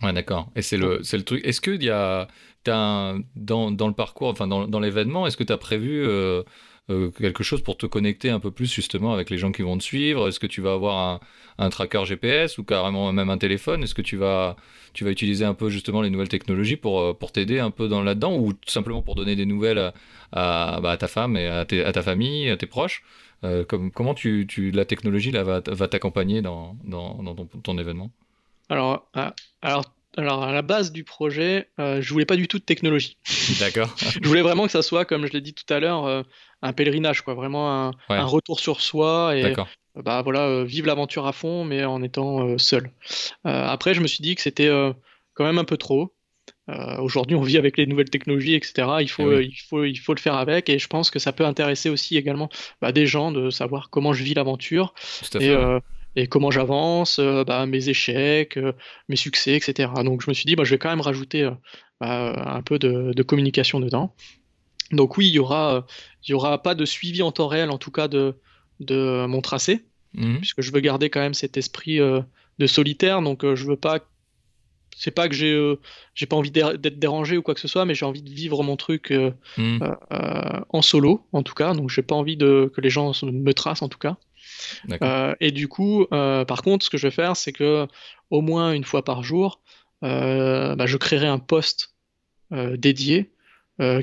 Ouais, d'accord. Et c'est le, c'est le truc. Est-ce qu'il y a, un- dans, dans le parcours, enfin dans, dans l'événement, est-ce que tu as prévu euh, euh, quelque chose pour te connecter un peu plus justement avec les gens qui vont te suivre? Est-ce que tu vas avoir un, un tracker GPS ou carrément même un téléphone? Est-ce que tu vas, tu vas utiliser un peu justement les nouvelles technologies pour, euh, pour t'aider un peu dans là-dedans ou simplement pour donner des nouvelles à, bah, à ta femme et à, ta famille, à tes proches? Comme, Comment tu, tu, la technologie là, va, va t'accompagner dans, dans, dans ton, ton événement? Alors, alors, alors, à la base du projet, euh, je voulais pas du tout de technologie. D'accord. Je voulais vraiment que ça soit, comme je l'ai dit tout à l'heure, euh, un pèlerinage, quoi. Vraiment un, Ouais. un retour sur soi et D'accord. bah voilà, euh, vivre l'aventure à fond, mais en étant euh, seul. Euh, après, je me suis dit que c'était euh, quand même un peu trop. Euh, aujourd'hui, on vit avec les nouvelles technologies, etc. Il faut, Eh oui. euh, il faut, il faut le faire avec, et je pense que ça peut intéresser aussi également bah, des gens de savoir comment je vis l'aventure Tout à fait. et, euh, et comment j'avance, euh, bah, mes échecs, euh, mes succès, etc. Donc, je me suis dit, bah, je vais quand même rajouter euh, bah, un peu de, de communication dedans. Donc oui, il y aura, il y aura pas de suivi en temps réel, en tout cas de, de mon tracé Mhm. puisque je veux garder quand même cet esprit euh, de solitaire, donc euh, je veux pas. C'est pas que j'ai euh, j'ai pas envie d'être dérangé ou quoi que ce soit, mais j'ai envie de vivre mon truc Mhm. en solo, en tout cas. Donc j'ai pas envie de que les gens me tracent, en tout cas. Euh, et du coup, euh, par contre, ce que je vais faire, c'est que au moins une fois par jour, euh, bah, je créerai un post dédié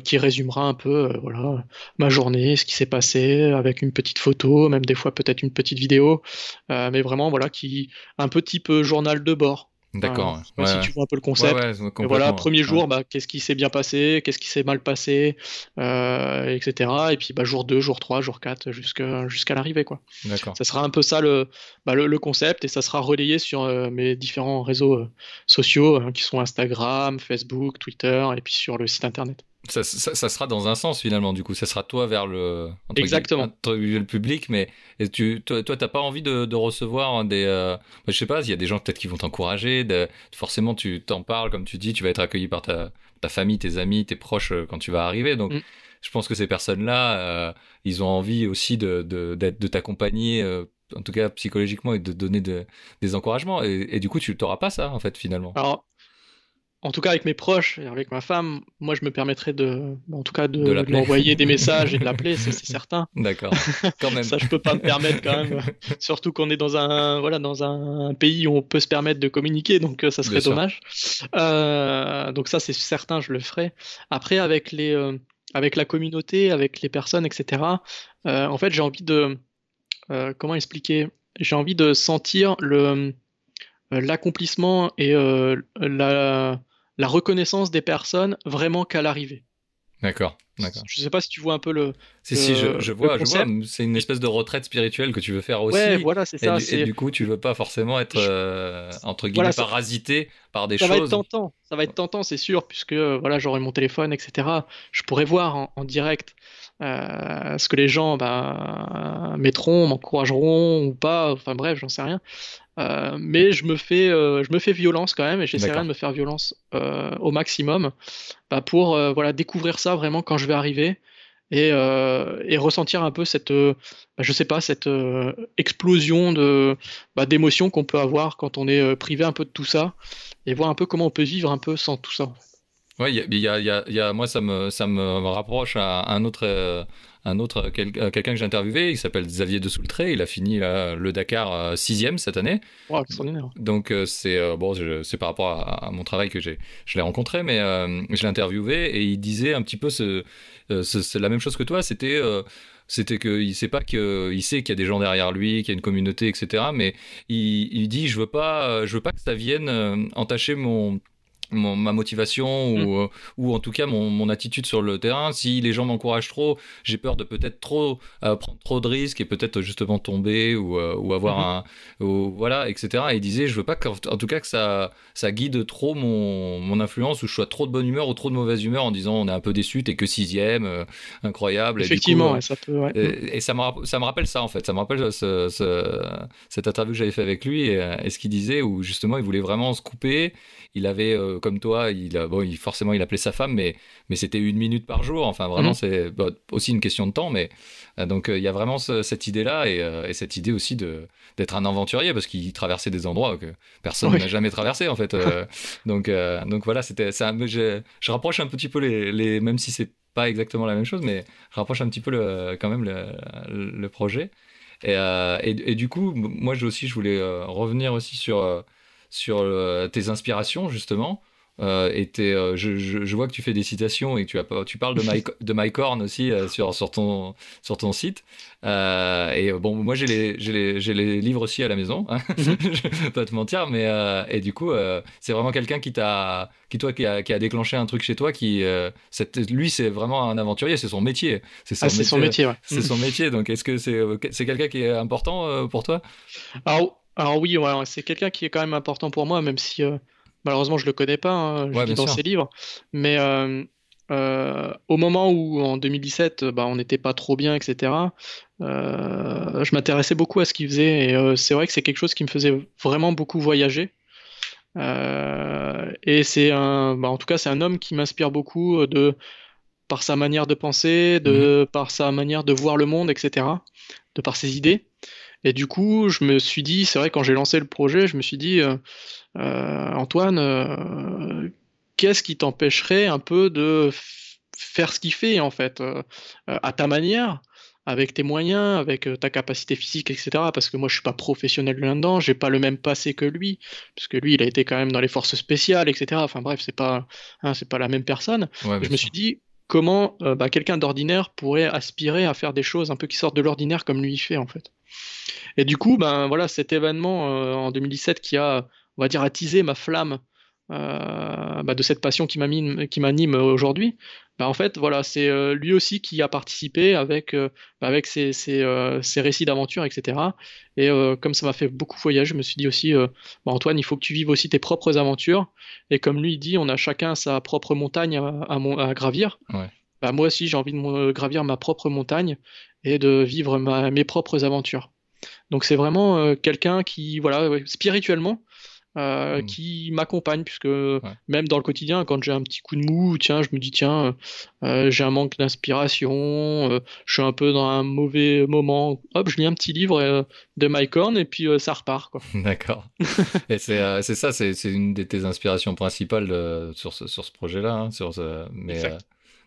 qui résumera un peu voilà, ma journée, ce qui s'est passé, avec une petite photo, même des fois peut-être une petite vidéo, mais vraiment voilà, qui un peu journal de bord. D'accord. Si tu vois un peu le concept. ouais, voilà, premier jour, bah, qu'est-ce qui s'est bien passé, qu'est-ce qui s'est mal passé, euh, etc. Et puis bah, jour 2, jour 3, jour 4, jusqu'à jusqu'à l'arrivée, quoi. D'accord. Ça sera un peu ça le, bah, le, le concept et ça sera relayé sur euh, mes différents réseaux euh, sociaux euh, qui sont Instagram, Facebook, Twitter et puis sur le site internet. Ça, ça, ça sera dans un sens finalement, du coup. Ça sera toi vers le, entre Exactement. entre le public, mais et tu, toi, t'as pas envie de, de recevoir des. euh, bah, je sais pas, il y a des gens peut-être qui vont t'encourager. de- Forcément, tu t'en parles, comme tu dis, tu vas être accueilli par ta, ta famille, tes amis, tes proches euh, quand tu vas arriver. Donc, Mm. je pense que ces personnes-là, euh, ils ont envie aussi de, de, d'être- de t'accompagner. euh, en tout cas psychologiquement et de donner de- des encouragements et, et du coup tu t'auras pas ça en fait finalement Alors, en tout cas avec mes proches et avec ma femme, moi je me permettrais de, en tout cas de, De l'appeler. lui envoyer des messages et de l'appeler, c'est certain. d'accord quand même Ça je peux pas me permettre quand même, surtout qu'on est dans un, voilà, dans un pays où on peut se permettre de communiquer, donc euh, ça serait Bien dommage. Euh, donc ça c'est certain, je le ferai. Après avec les, euh, avec la communauté, avec les personnes, etc. euh, en fait j'ai envie de, comment expliquer? J'ai envie de sentir le, l'accomplissement et euh, la, la reconnaissance des personnes vraiment qu'à l'arrivée. d'accord d'accord Je sais pas si tu vois un peu le. Si, si, je, vois, je vois. C'est une espèce de retraite spirituelle que tu veux faire aussi. Ouais, voilà, c'est ça. et du coup, tu veux pas forcément être, euh, entre guillemets, Voilà, ça- parasité par des Ça va être choses. tentant, ça va être tentant, c'est sûr, puisque voilà, j'aurai mon téléphone, etc. Je pourrais voir en, en direct euh, ce que les gens bah, mettront, m'encourageront ou pas. Enfin bref, j'en sais rien. Euh, mais je me fais, euh, je me fais violence quand même, et j'essaierai de me faire violence euh, au maximum, bah, pour voilà découvrir ça vraiment quand je vais arriver. Et, et ressentir un peu cette, bah, je sais pas, cette explosion de bah, d'émotions qu'on peut avoir quand on est privé un peu de tout ça et voir un peu comment on peut vivre un peu sans tout ça. Ouais, il y a, y y moi, ça me, ça me rapproche à un autre, euh, un autre quel- euh, quelqu'un que j'ai interviewé. Il s'appelle Xavier de Soultré. Il a fini le Dakar euh, sixième cette année. Wow, extraordinaire. Donc euh, c'est euh, bon, je- c'est par rapport à, à mon travail que j'ai, je l'ai rencontré, mais euh, je l'ai interviewé et il disait un petit peu ce, euh, ce- c'est la même chose que toi. C'était euh, c'était qu'il sait pas que il sait qu'il y a des gens derrière lui, qu'il y a une communauté, etc. Mais il, il dit je veux pas, euh, je veux pas que ça vienne euh, entacher mon mon- ma motivation ou, euh, ou en tout cas mon, mon attitude sur le terrain. Si les gens m'encouragent trop, j'ai peur de peut-être trop euh, prendre trop de risques et peut-être justement tomber ou, euh, ou avoir un ou, voilà etc. Et il disait je veux pas qu'en en tout cas que ça ça guide trop mon, mon influence ou je sois trop de bonne humeur ou trop de mauvaise humeur en disant on est un peu déçu t'es que sixième incroyable Et coup, Effectivement, ouais, ça peut. ouais. et, et ça, me, ça me rappelle ça en fait, ça me rappelle ce, ce- cette interview que j'avais fait avec lui et, et ce qu'il disait où justement il voulait vraiment se couper. Il avait, euh, comme toi, il, a- bon, il, forcément il appelait sa femme, mais, mais c'était une minute par jour. Enfin vraiment Mhm. c'est aussi une question de temps, mais euh, donc euh, il y a vraiment ce- cette idée-là et, euh, et cette idée aussi de d'être un aventurier parce qu'il traversait des endroits que personne Oui. n'a jamais traversé en fait. donc donc voilà, c'était Je, je rapproche un petit peu les, les même si c'est pas exactement la même chose, mais je rapproche un petit peu le, quand même le, le projet. Et, euh, et, et, du coup, moi aussi, je voulais euh, revenir aussi sur, euh, sur tes inspirations, justement. Euh, et euh, je, je, je, vois que tu fais des citations et que tu, as, tu parles de Mike, de Mike Horn aussi euh, sur, sur, ton, sur ton site. Euh, et bon, moi j'ai les, les, les, livres aussi à la maison, hein. Mhm. je vais pas te mentir, mais et du coup, c'est vraiment quelqu'un qui t'a, qui toi, qui a, qui a, déclenché un truc chez toi, qui, lui, c'est vraiment un aventurier, c'est son métier. C'est son, ah, métier, son métier, ouais. C'est son métier. Donc, est-ce que c'est, c'est quelqu'un qui est important pour toi? Alors, alors oui, ouais, c'est quelqu'un qui est quand même important pour moi, même si Malheureusement, je le connais pas, hein, je lis dans ses livres. Mais euh, euh, au moment où, en 2017, bah, on n'était pas trop bien, etc., euh, je m'intéressais beaucoup à ce qu'il faisait. Et c'est vrai que c'est quelque chose qui me faisait vraiment beaucoup voyager. et c'est un, bah, en tout cas, c'est un homme qui m'inspire beaucoup de, par sa manière de penser, de, mhm. par sa manière de voir le monde, etc., de par ses idées. Et du coup, je me suis dit, c'est vrai, quand j'ai lancé le projet, je me suis dit, Antoine, euh, qu'est-ce qui t'empêcherait un peu de faire ce qu'il fait en fait, euh, à ta manière avec tes moyens, avec ta capacité physique, etc. Parce que moi, je suis pas professionnel là-dedans, j'ai pas le même passé que lui, puisque lui, il a été quand même dans les forces spéciales, etc. Enfin bref, c'est pas, hein, c'est pas la même personne. je me suis dit, comment bah, quelqu'un d'ordinaire pourrait aspirer à faire des choses un peu qui sortent de l'ordinaire comme lui il fait en fait? Et du coup, ben voilà, cet événement en 2017 qui a on va dire, attiser ma flamme euh, bah, de cette passion qui m'anime aujourd'hui. Bah, en fait, voilà, c'est euh, lui aussi qui a participé avec, euh, bah, avec ses, ses, récits d'aventure, etc. Et comme ça m'a fait beaucoup voyager, je me suis dit aussi, Antoine, il faut que tu vives aussi tes propres aventures. Et comme lui dit, on a chacun sa propre montagne à, à, gravir. moi aussi, j'ai envie de gravir ma propre montagne et de vivre mes propres aventures. Donc c'est vraiment quelqu'un qui, voilà, spirituellement, euh, hmm. qui m'accompagne puisque même dans le quotidien quand j'ai un petit coup de mou tiens je me dis tiens euh, j'ai un manque d'inspiration euh, je suis un peu dans un mauvais moment. Hop je lis un petit livre de Mike Horn et puis ça repart d'accord. Et c'est ça c'est une de tes inspirations principales sur ce, sur ce projet là hein, mais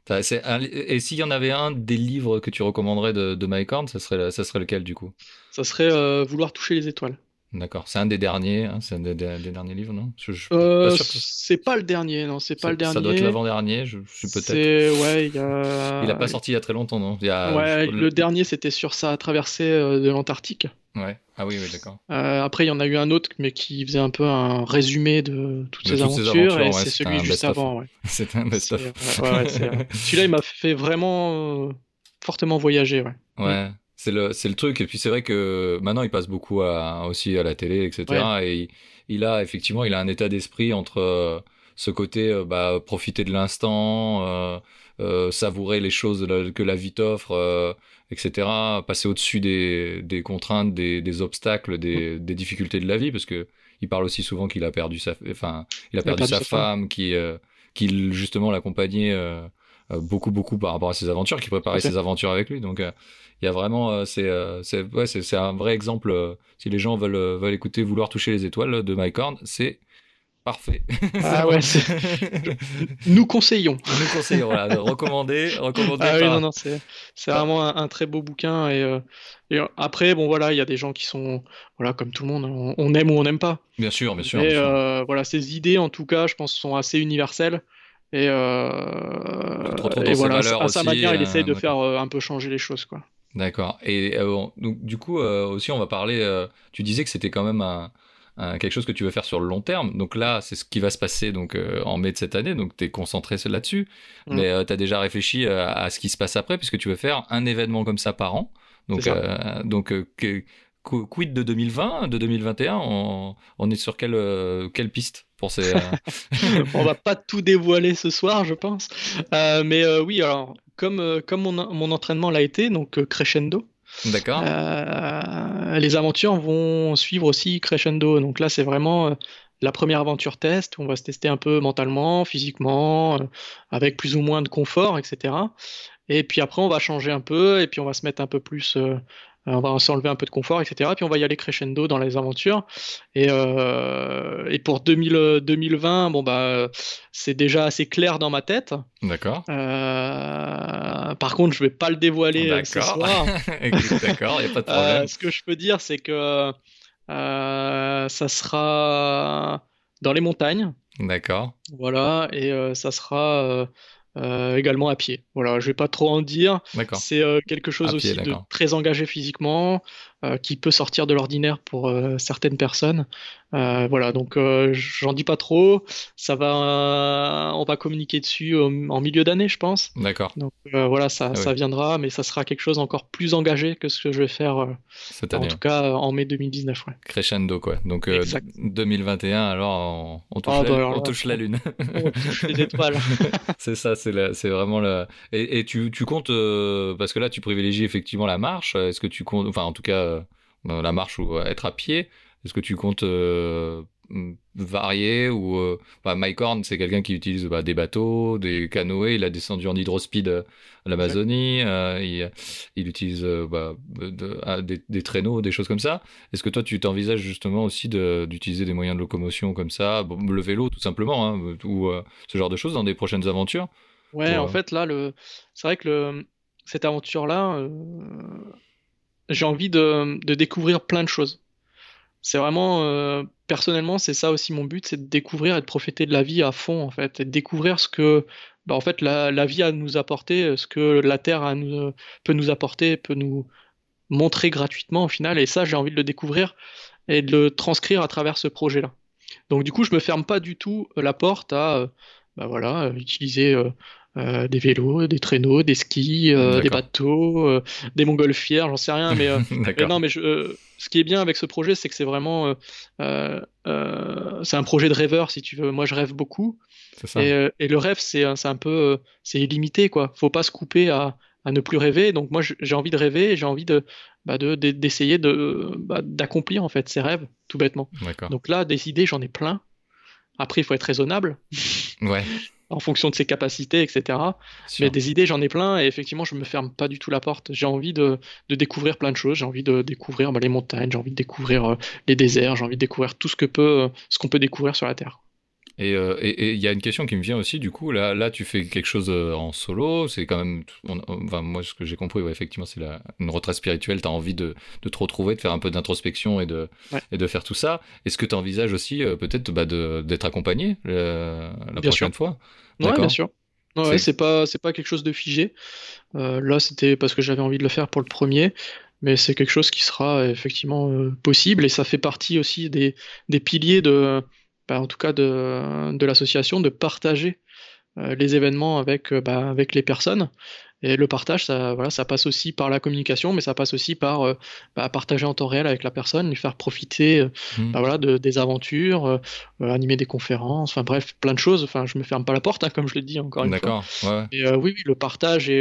et s'il y en avait un des livres que tu recommanderais de, de Mike Horn, ça serait, ça serait lequel du coup? Ça serait Vouloir toucher les étoiles. D'accord. C'est un des derniers, hein, c'est un des, derniers livres, non? Euh, C'est pas le dernier, non, c'est pas le dernier. Ça doit être l'avant-dernier, je, suis peut-être. Ouais, il a... Il a pas sorti il y a très longtemps, non? Ouais, le... dernier c'était sur sa traversée euh, de l'Antarctique. Ouais. Ah oui, oui, d'accord. Euh, après, il y en a eu un autre, mais qui faisait un peu un résumé de toutes, ces, aventures, et c'est celui juste avant. C'est un best-of. Celui-là, il m'a fait vraiment fortement voyager. Ouais. Ouais. C'est le, c'est le truc. Et puis c'est vrai que maintenant il passe beaucoup à, aussi à la télé, etc. Et il, a effectivement, il a un état d'esprit entre euh, ce côté euh, bah, profiter de l'instant, euh, savourer les choses que la vie t'offre, etc. Passer au-dessus des, des contraintes, des, des obstacles, des, des, difficultés de la vie, parce que il parle aussi souvent qu'il a perdu sa, enfin, il a perdu, sa, femme, qui, qui justement l'accompagnait beaucoup, beaucoup par rapport à ses aventures, qui préparait ses aventures avec lui. Donc il y a vraiment euh, c'est euh, c'est ouais, c'est un vrai exemple euh, si les gens veulent veulent écouter vouloir toucher les étoiles de Mike Horn c'est parfait. Ah ouais nous conseillons. Nous conseillons voilà recommandé recommandé ah oui, non, non, c'est c'est vraiment un, très beau bouquin et, et, après bon voilà il y a des gens qui sont voilà comme tout le monde on, aime ou on n'aime pas. Bien sûr bien sûr et voilà ces idées en tout cas je pense sont assez universelles et, et voilà à sa manière il essaye de faire un peu changer les choses quoi D'accord. Et euh, donc, du coup, euh, aussi, on va parler. Euh, tu disais que c'était quand même un, quelque chose que tu veux faire sur le long terme. Donc là, c'est ce qui va se passer donc en mai de cette année. Donc tu es concentré là-dessus. Mm. Mais tu as déjà réfléchi à, ce qui se passe après, puisque tu veux faire un événement comme ça par an. Donc, donc quid de 2020, de 2021 on, on est sur quelle, quelle piste? Pour ces, On va pas tout dévoiler ce soir, je pense. mais oui, alors comme, euh, comme mon, mon entraînement l'a été, donc euh, crescendo. D'accord. Euh, les aventures vont suivre aussi crescendo. Donc là, c'est vraiment la première aventure test où on va se tester un peu mentalement, physiquement, avec plus ou moins de confort, etc. Et puis après, on va changer un peu et puis on va se mettre un peu plus on va s'enlever un peu de confort, etc. Puis on va y aller crescendo dans les aventures. Et, euh, et pour 2000, 2020, bon bah c'est déjà assez clair dans ma tête. D'accord. Euh, par contre, je vais pas le dévoiler euh, ce D'accord. soir. D'accord, il n'y a pas de Euh, problème. ce que je peux dire, c'est que ça sera dans les montagnes. D'accord. Voilà, et ça sera euh, également à pied. Voilà, je vais pas trop en dire. C'est euh, quelque chose pied, aussi de très engagé physiquement, euh, qui peut sortir de l'ordinaire pour euh, certaines personnes. Euh, voilà, donc j'en dis pas trop. Ça va, on va communiquer dessus en milieu d'année, je pense. D'accord. Donc voilà, ça, Ah ça viendra, mais ça sera quelque chose encore plus engagé que ce que je vais faire, Cette en année. tout cas euh, en mai 2019. Ouais. Crescendo, quoi. Donc, euh, Exact. 2021, alors, on, on touche, Ah, la, bah, alors on là, touche la lune. On touche les étoiles. c'est ça, c'est la- c'est vraiment le. Et, et tu, tu comptes, parce que là, tu privilégies effectivement la marche. Est-ce que tu comptes, enfin, en tout cas, euh, la marche ou être à pied, est-ce que tu comptes euh, varier ou. Euh, bah, Mike Horn, c'est quelqu'un qui utilise bah, des bateaux, des canoës. Il a descendu en hydrospeed à l'Amazonie. euh, il, il utilise bah, de- ah, des, des traîneaux, des choses comme ça. Est-ce que toi, tu t'envisages justement aussi de- d'utiliser des moyens de locomotion comme ça, bon, le vélo tout simplement, hein, ou euh, ce genre de choses dans des prochaines aventures? Ouais, Pour, en euh, fait, là, le... c'est vrai que le... cette aventure-là, euh, j'ai envie de... découvrir plein de choses. C'est vraiment, euh, personnellement, c'est ça aussi mon but, c'est de découvrir et de profiter de la vie à fond, en fait, et de découvrir ce que, bah, en fait, la, vie a nous apporter, ce que la Terre nous- peut nous apporter, peut nous montrer gratuitement, au final, et ça, j'ai envie de le découvrir et de le transcrire à travers ce projet-là. Donc, du coup, je me ferme pas du tout euh, la porte à, euh, bah voilà, euh, utiliser euh, euh, des vélos, des traîneaux, des skis, euh, des bateaux, euh, des montgolfières, j'en sais rien, mais, non, mais je- ce qui est bien avec ce projet, c'est que c'est vraiment, c'est un projet de rêveur, si tu veux. Moi, je rêve beaucoup, ça. et, et le rêve, c'est un- peu, c'est illimité, quoi. Faut pas se couper à, à ne plus rêver. Donc moi, j'ai envie de rêver, et j'ai envie de, bah, de, de- d'essayer de, bah, d'accomplir en fait ces rêves, tout bêtement. Donc là, des idées, j'en ai plein. Après, il faut être raisonnable Ouais. en fonction de ses capacités, etc. Mais des idées, j'en ai plein et effectivement, je me ferme pas du tout la porte. J'ai envie de, de découvrir plein de choses. J'ai envie de découvrir bah, les montagnes, j'ai envie de découvrir euh, les déserts, j'ai envie de découvrir tout ce que peut, euh, ce qu'on peut découvrir sur la Terre. Et euh, et- et il y a une question qui me vient aussi, du coup, là, là tu fais quelque chose euh, en solo, c'est quand même, on- on- enfin, moi, ce que j'ai compris, ouais, effectivement, c'est une retraite spirituelle, tu as envie de, de te retrouver, de faire un peu d'introspection et de, Ouais. et de faire tout ça. Est-ce que tu envisages aussi euh, peut-être bah, d'être accompagné euh, la Bien prochaine fois? Ouais, D'accord. bien sûr. Ouais, C'est- pas, pas quelque chose de figé. Là, c'était parce que j'avais envie de le faire pour le premier, mais c'est quelque chose qui sera effectivement euh, possible et ça fait partie aussi des, des piliers de, bah, en tout cas de, de l'association, de partager euh, les événements avec, euh, bah, avec les personnes. Et le partage, ça, voilà, ça passe aussi par la communication, mais ça passe aussi par euh, bah, partager en temps réel avec la personne, lui faire profiter euh, bah, voilà, de, des aventures, euh, animer des conférences, enfin bref, plein de choses. Enfin, je me ferme pas la porte, hein, comme je l'ai dit encore une fois. D'accord, ouais. Et oui, oui, le partage et,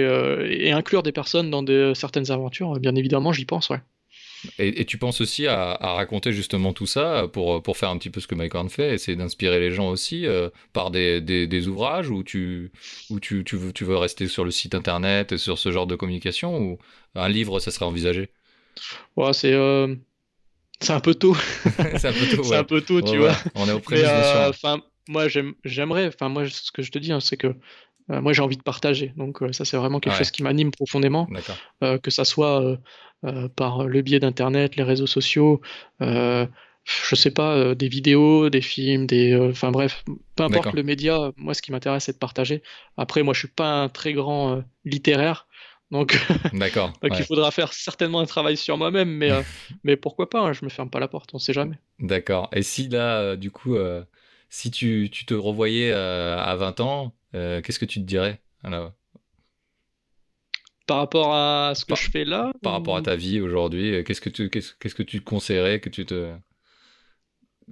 et inclure des personnes dans de, certaines aventures, bien évidemment, j'y pense, ouais. Et, et tu penses aussi à, à raconter justement tout ça pour, pour faire un petit peu ce que Mike Horn fait, essayer d'inspirer les gens aussi euh, par des, des, des ouvrages ou tu, ou tu, tu, veux, tu veux rester sur le site internet et sur ce genre de communication ou un livre ça serait envisagé? Ouais, c'est euh, un peu tôt, C'est un peu tôt, c'est ouais. un peu tôt, tu Ouais, vois. On est au prémices euh, moi, j'aime- j'aimerais, enfin, moi, ce que je te dis, hein, c'est que moi, j'ai envie de partager. Donc, euh, ça, c'est vraiment quelque Ouais. chose qui m'anime profondément. Euh, que ça soit euh, euh, par le biais d'Internet, les réseaux sociaux, euh, je sais pas, euh, des vidéos, des films, des, euh, enfin bref, peu importe le média, moi ce qui m'intéresse c'est de partager. Après, moi je suis pas un très grand euh, littéraire, donc, D'accord. donc ouais. il faudra faire certainement un travail sur moi-même, mais, euh, mais pourquoi pas, hein, je me ferme pas la porte, on sait jamais. D'accord. Et si là, euh, du coup, euh, si tu, tu te revoyais euh, à 20 ans, euh, qu'est-ce que tu te dirais Alors, Par rapport à ce que Par- je fais là, par rapport à ta vie aujourd'hui, euh, qu'est-ce que tu qu'est-ce, qu'est-ce que tu conseillerais que tu te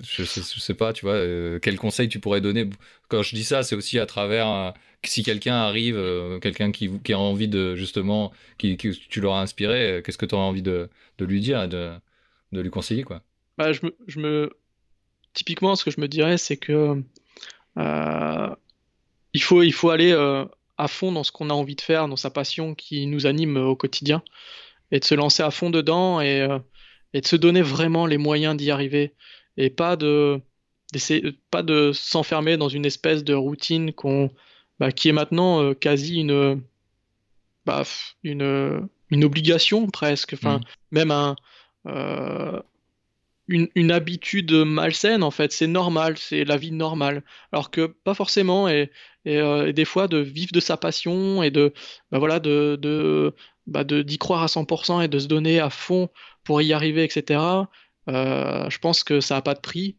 je sais, je sais pas, tu vois, euh, quel conseil tu pourrais donner? Quand je dis ça, c'est aussi à travers euh, si quelqu'un arrive, quelqu'un qui, qui a envie de justement, qui, qui tu l'auras inspiré, qu'est-ce que tu auras envie de, de lui dire de, de lui conseiller, quoi? Bah, je me, je me... Typiquement, ce que je me dirais, c'est que euh, il faut, il faut aller euh, à fond dans ce qu'on a envie de faire, dans sa passion qui nous anime au quotidien. et de se lancer à fond dedans et, et de se donner vraiment les moyens d'y arriver et pas de pas de s'enfermer dans une espèce de routine qu'on bah, qui est maintenant quasi une bah, une, une obligation presque enfin mm. même un une, habitude malsaine en fait. C'est normal, c'est la vie normale. Alors que pas forcément. Et, euh, des fois de vivre de sa passion et de bah voilà de de bah d'y croire à 100% et de se donner à fond pour y arriver, etc. Euh, je pense que ça n'a pas de prix.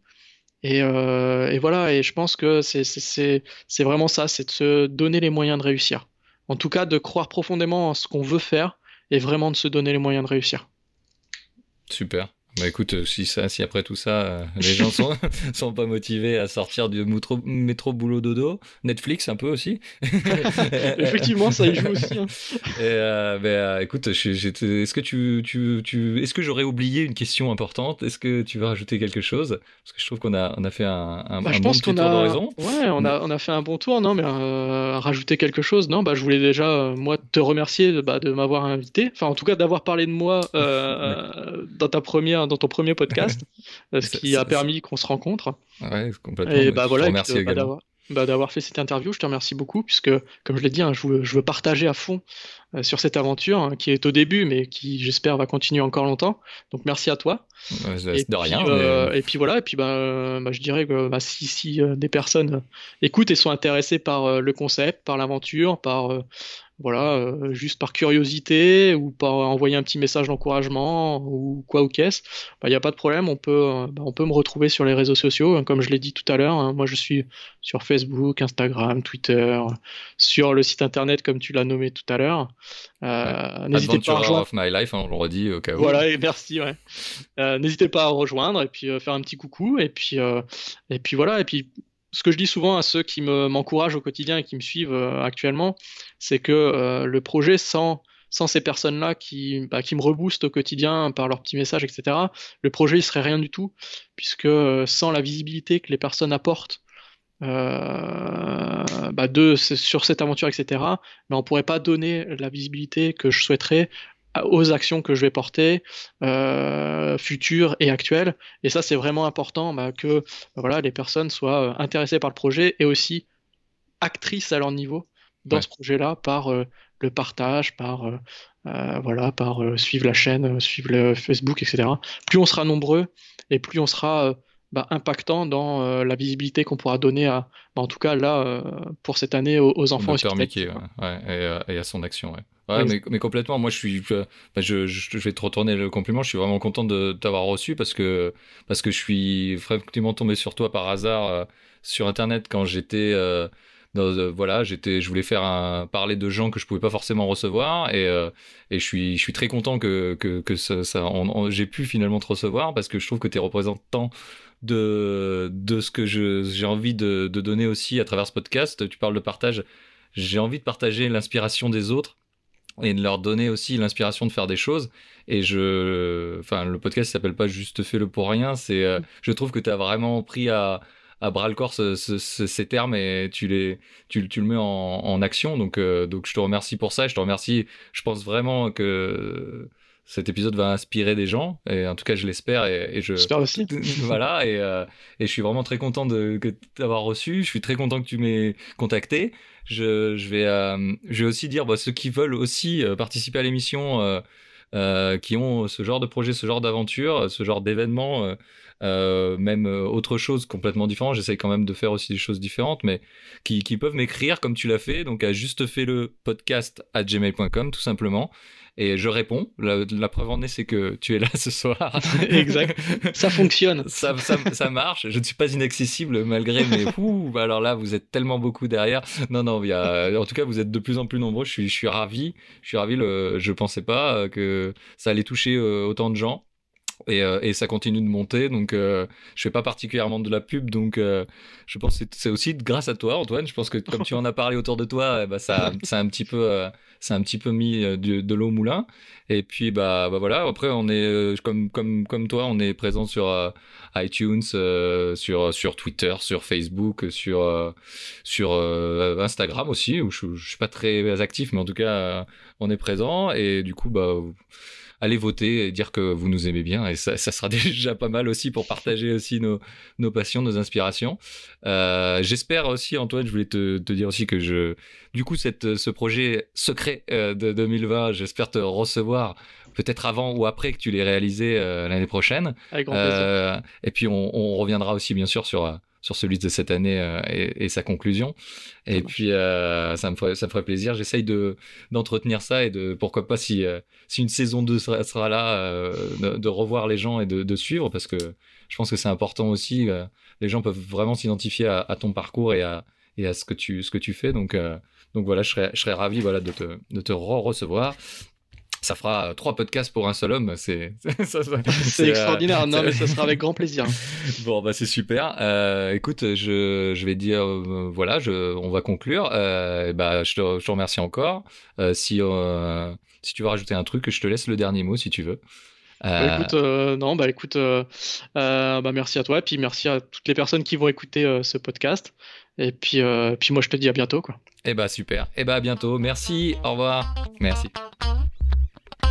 Et, euh, et, voilà, et je pense que c'est vraiment ça, c'est de se donner les moyens de réussir. En tout cas, de croire profondément en ce qu'on veut faire et vraiment de se donner les moyens de réussir. Super. Bah écoute, euh, si, ça, si après tout ça, euh, les gens sont, sont pas motivés à sortir du métro, métro boulot dodo, Netflix un peu aussi. Effectivement, ça y joue aussi. Hein. Et euh, bah, écoute, est-ce que tu, tu, tu est-ce que j'aurais oublié une question importante? Est-ce que tu veux rajouter quelque chose? Parce que je trouve qu'on a, on a fait un, un, bah, bon petit tour d'horizon. Ouais, on a, on a fait un bon tour, non Mais rajouter quelque chose, non? Bah je voulais déjà moi te remercier bah, de m'avoir invité, enfin en tout cas d'avoir parlé de moi dans ta première dans ton premier podcast, ce qui a permis qu'on se rencontre. Ouais, complètement. Et bah voilà, merci bah, bah, d'avoir fait cette interview. Je te remercie beaucoup, puisque, comme je l'ai dit, hein, je, veux, partager à fond euh, sur cette aventure hein, qui est au début, mais qui, j'espère, va continuer encore longtemps. Donc, merci à toi. Et, de rien. Euh, et puis voilà, et puis bah, je dirais que si, si euh, des personnes écoutent et sont intéressées par le concept, par l'aventure, par voilà, euh, juste par curiosité ou par envoyer un petit message d'encouragement ou quoi ou qu'est-ce, il bah, n'y a pas de problème, on peut, euh, bah, on peut me retrouver sur les réseaux sociaux, hein, comme je l'ai dit tout à l'heure. Hein. moi, je suis sur Facebook, Instagram, Twitter, sur le site internet, comme tu l'as nommé tout à l'heure. Euh, n'hésitez pas à rejoindre. of my life, hein, on le redit au cas où. Voilà, et merci. N'hésitez pas à rejoindre et puis faire un petit coucou et puis et puis voilà et puis ce que je dis souvent à ceux qui m'encouragent au quotidien et qui me suivent euh, actuellement, c'est que euh, le projet sans, sans ces personnes-là qui, bah, qui me reboostent au quotidien par leurs petits messages, etc., le projet il serait rien du tout, puisque euh, sans la visibilité que les personnes apportent bah, de, sur cette aventure, etc., bah, on ne pourrait pas donner la visibilité que je souhaiterais aux actions que je vais porter, euh, futures et actuelles. Et ça, c'est vraiment important bah, que bah, voilà, les personnes soient euh, intéressées par le projet et aussi actrices à leur niveau dans ce projet-là par euh, le partage, par euh, voilà, par suivre la chaîne, suivre le Facebook, etc. Plus on sera nombreux et plus on sera bah, impactant dans la visibilité qu'on pourra donner à, bah, en tout cas là, pour cette année aux, enfants. et, et, à son action. Ouais. Ouais, mais, mais, complètement. Moi, je suis, je, je, je, vais te retourner le compliment. Je suis vraiment content de t'avoir reçu parce que parce que je suis vraiment tombé sur toi par hasard euh, sur Internet quand j'étais euh, dans, euh, voilà, j'étais, je voulais faire un parler de gens que je pouvais pas forcément recevoir et et je suis je suis très content que que que ça, ça j'ai pu finalement te recevoir parce que je trouve que tu es représentant de de ce que je j'ai envie de de donner aussi à travers ce podcast. Tu parles de partage. J'ai envie de partager l'inspiration des autres et de leur donner aussi l'inspiration de faire des choses. Et je, enfin, le podcast s'appelle pas juste fais-le pour rien. C'est, euh, je trouve que tu as vraiment pris à, à bras le corps ces termes et tu les, tu, tu le mets en, en action. Donc, euh, donc, je te remercie pour ça. Je te remercie. Je pense vraiment que cet épisode va inspirer des gens et en tout cas je l'espère et, et, je j'espère aussi. Voilà et, euh, et je suis vraiment très content de t'avoir reçu. Je suis très content que tu m'aies contacté. Je, je vais euh, je vais aussi dire bah, ceux qui veulent aussi euh, participer à l'émission euh, qui ont ce genre de projet ce genre d'aventure ce genre d'événement même autre chose complètement différent. J'essaye quand même de faire aussi des choses différentes mais qui, qui peuvent m'écrire comme tu l'as fait. Donc à juste fait le podcast à gmail.com tout simplement et je réponds. La, preuve en est, c'est que tu es là ce soir. exact. Ça fonctionne. ça, ça, ça, marche. Je ne suis pas inaccessible malgré mes. Ouh, bah alors là, vous êtes tellement beaucoup derrière. Non, non, il y a... en tout cas, vous êtes de plus en plus nombreux. Je suis, je suis ravi. Je suis ravi. Le... Je pensais pas que ça allait toucher euh, autant de gens. Et, euh, et ça continue de monter. Donc, euh, je fais pas particulièrement de la pub, donc euh, je pense que c'est aussi grâce à toi, Antoine. Je pense que comme tu en as parlé autour de toi, eh ben, ça, ça a un petit peu, euh, ça un petit peu mis de, l'eau au moulin. Et puis, bah, bah voilà. Après, on est comme comme comme toi, on est présent sur iTunes, sur sur Twitter, sur Facebook, sur sur Instagram aussi. Où je, je suis pas très actif, mais en tout cas, on est présent. Et du coup, bah allez voter et dire que vous nous aimez bien et ça, ça sera déjà pas mal aussi pour partager aussi nos, nos passions, nos inspirations. Euh, J'espère aussi, Antoine, je voulais te, te, dire aussi que je, du coup, cette, ce projet secret euh, de 2020, j'espère te recevoir peut-être avant ou après que tu l'aies réalisé euh, l'année prochaine. Avec grand plaisir. Euh, et puis on, on, reviendra aussi bien sûr sur sur celui de cette année euh, et, et, sa conclusion. Et puis euh, ça me ferait ça me ferait plaisir. J'essaye de d'entretenir ça et de pourquoi pas si euh, si une saison 2 sera, sera là de, de, revoir les gens et de, de, suivre parce que je pense que c'est important aussi. les gens peuvent vraiment s'identifier à, à, ton parcours et à et à ce que tu ce que tu fais. Donc donc voilà, je serais je serais ravi voilà de te de te re recevoir ça fera trois podcasts pour un seul homme. C'est c'est extraordinaire. Euh, non, mais ça sera avec grand plaisir. bon, bah c'est super. Euh, écoute, je, je vais dire, euh, voilà, je, on va conclure. Euh, bah, je te, je te remercie encore. Euh, si si tu veux rajouter un truc, je te laisse le dernier mot si tu veux. Bah, écoute, non, bah écoute, bah merci à toi, et puis merci à toutes les personnes qui vont écouter ce podcast. Et puis, puis moi, je te dis à bientôt, quoi. Eh bah super. Eh bah à bientôt. Merci. Au revoir. Merci.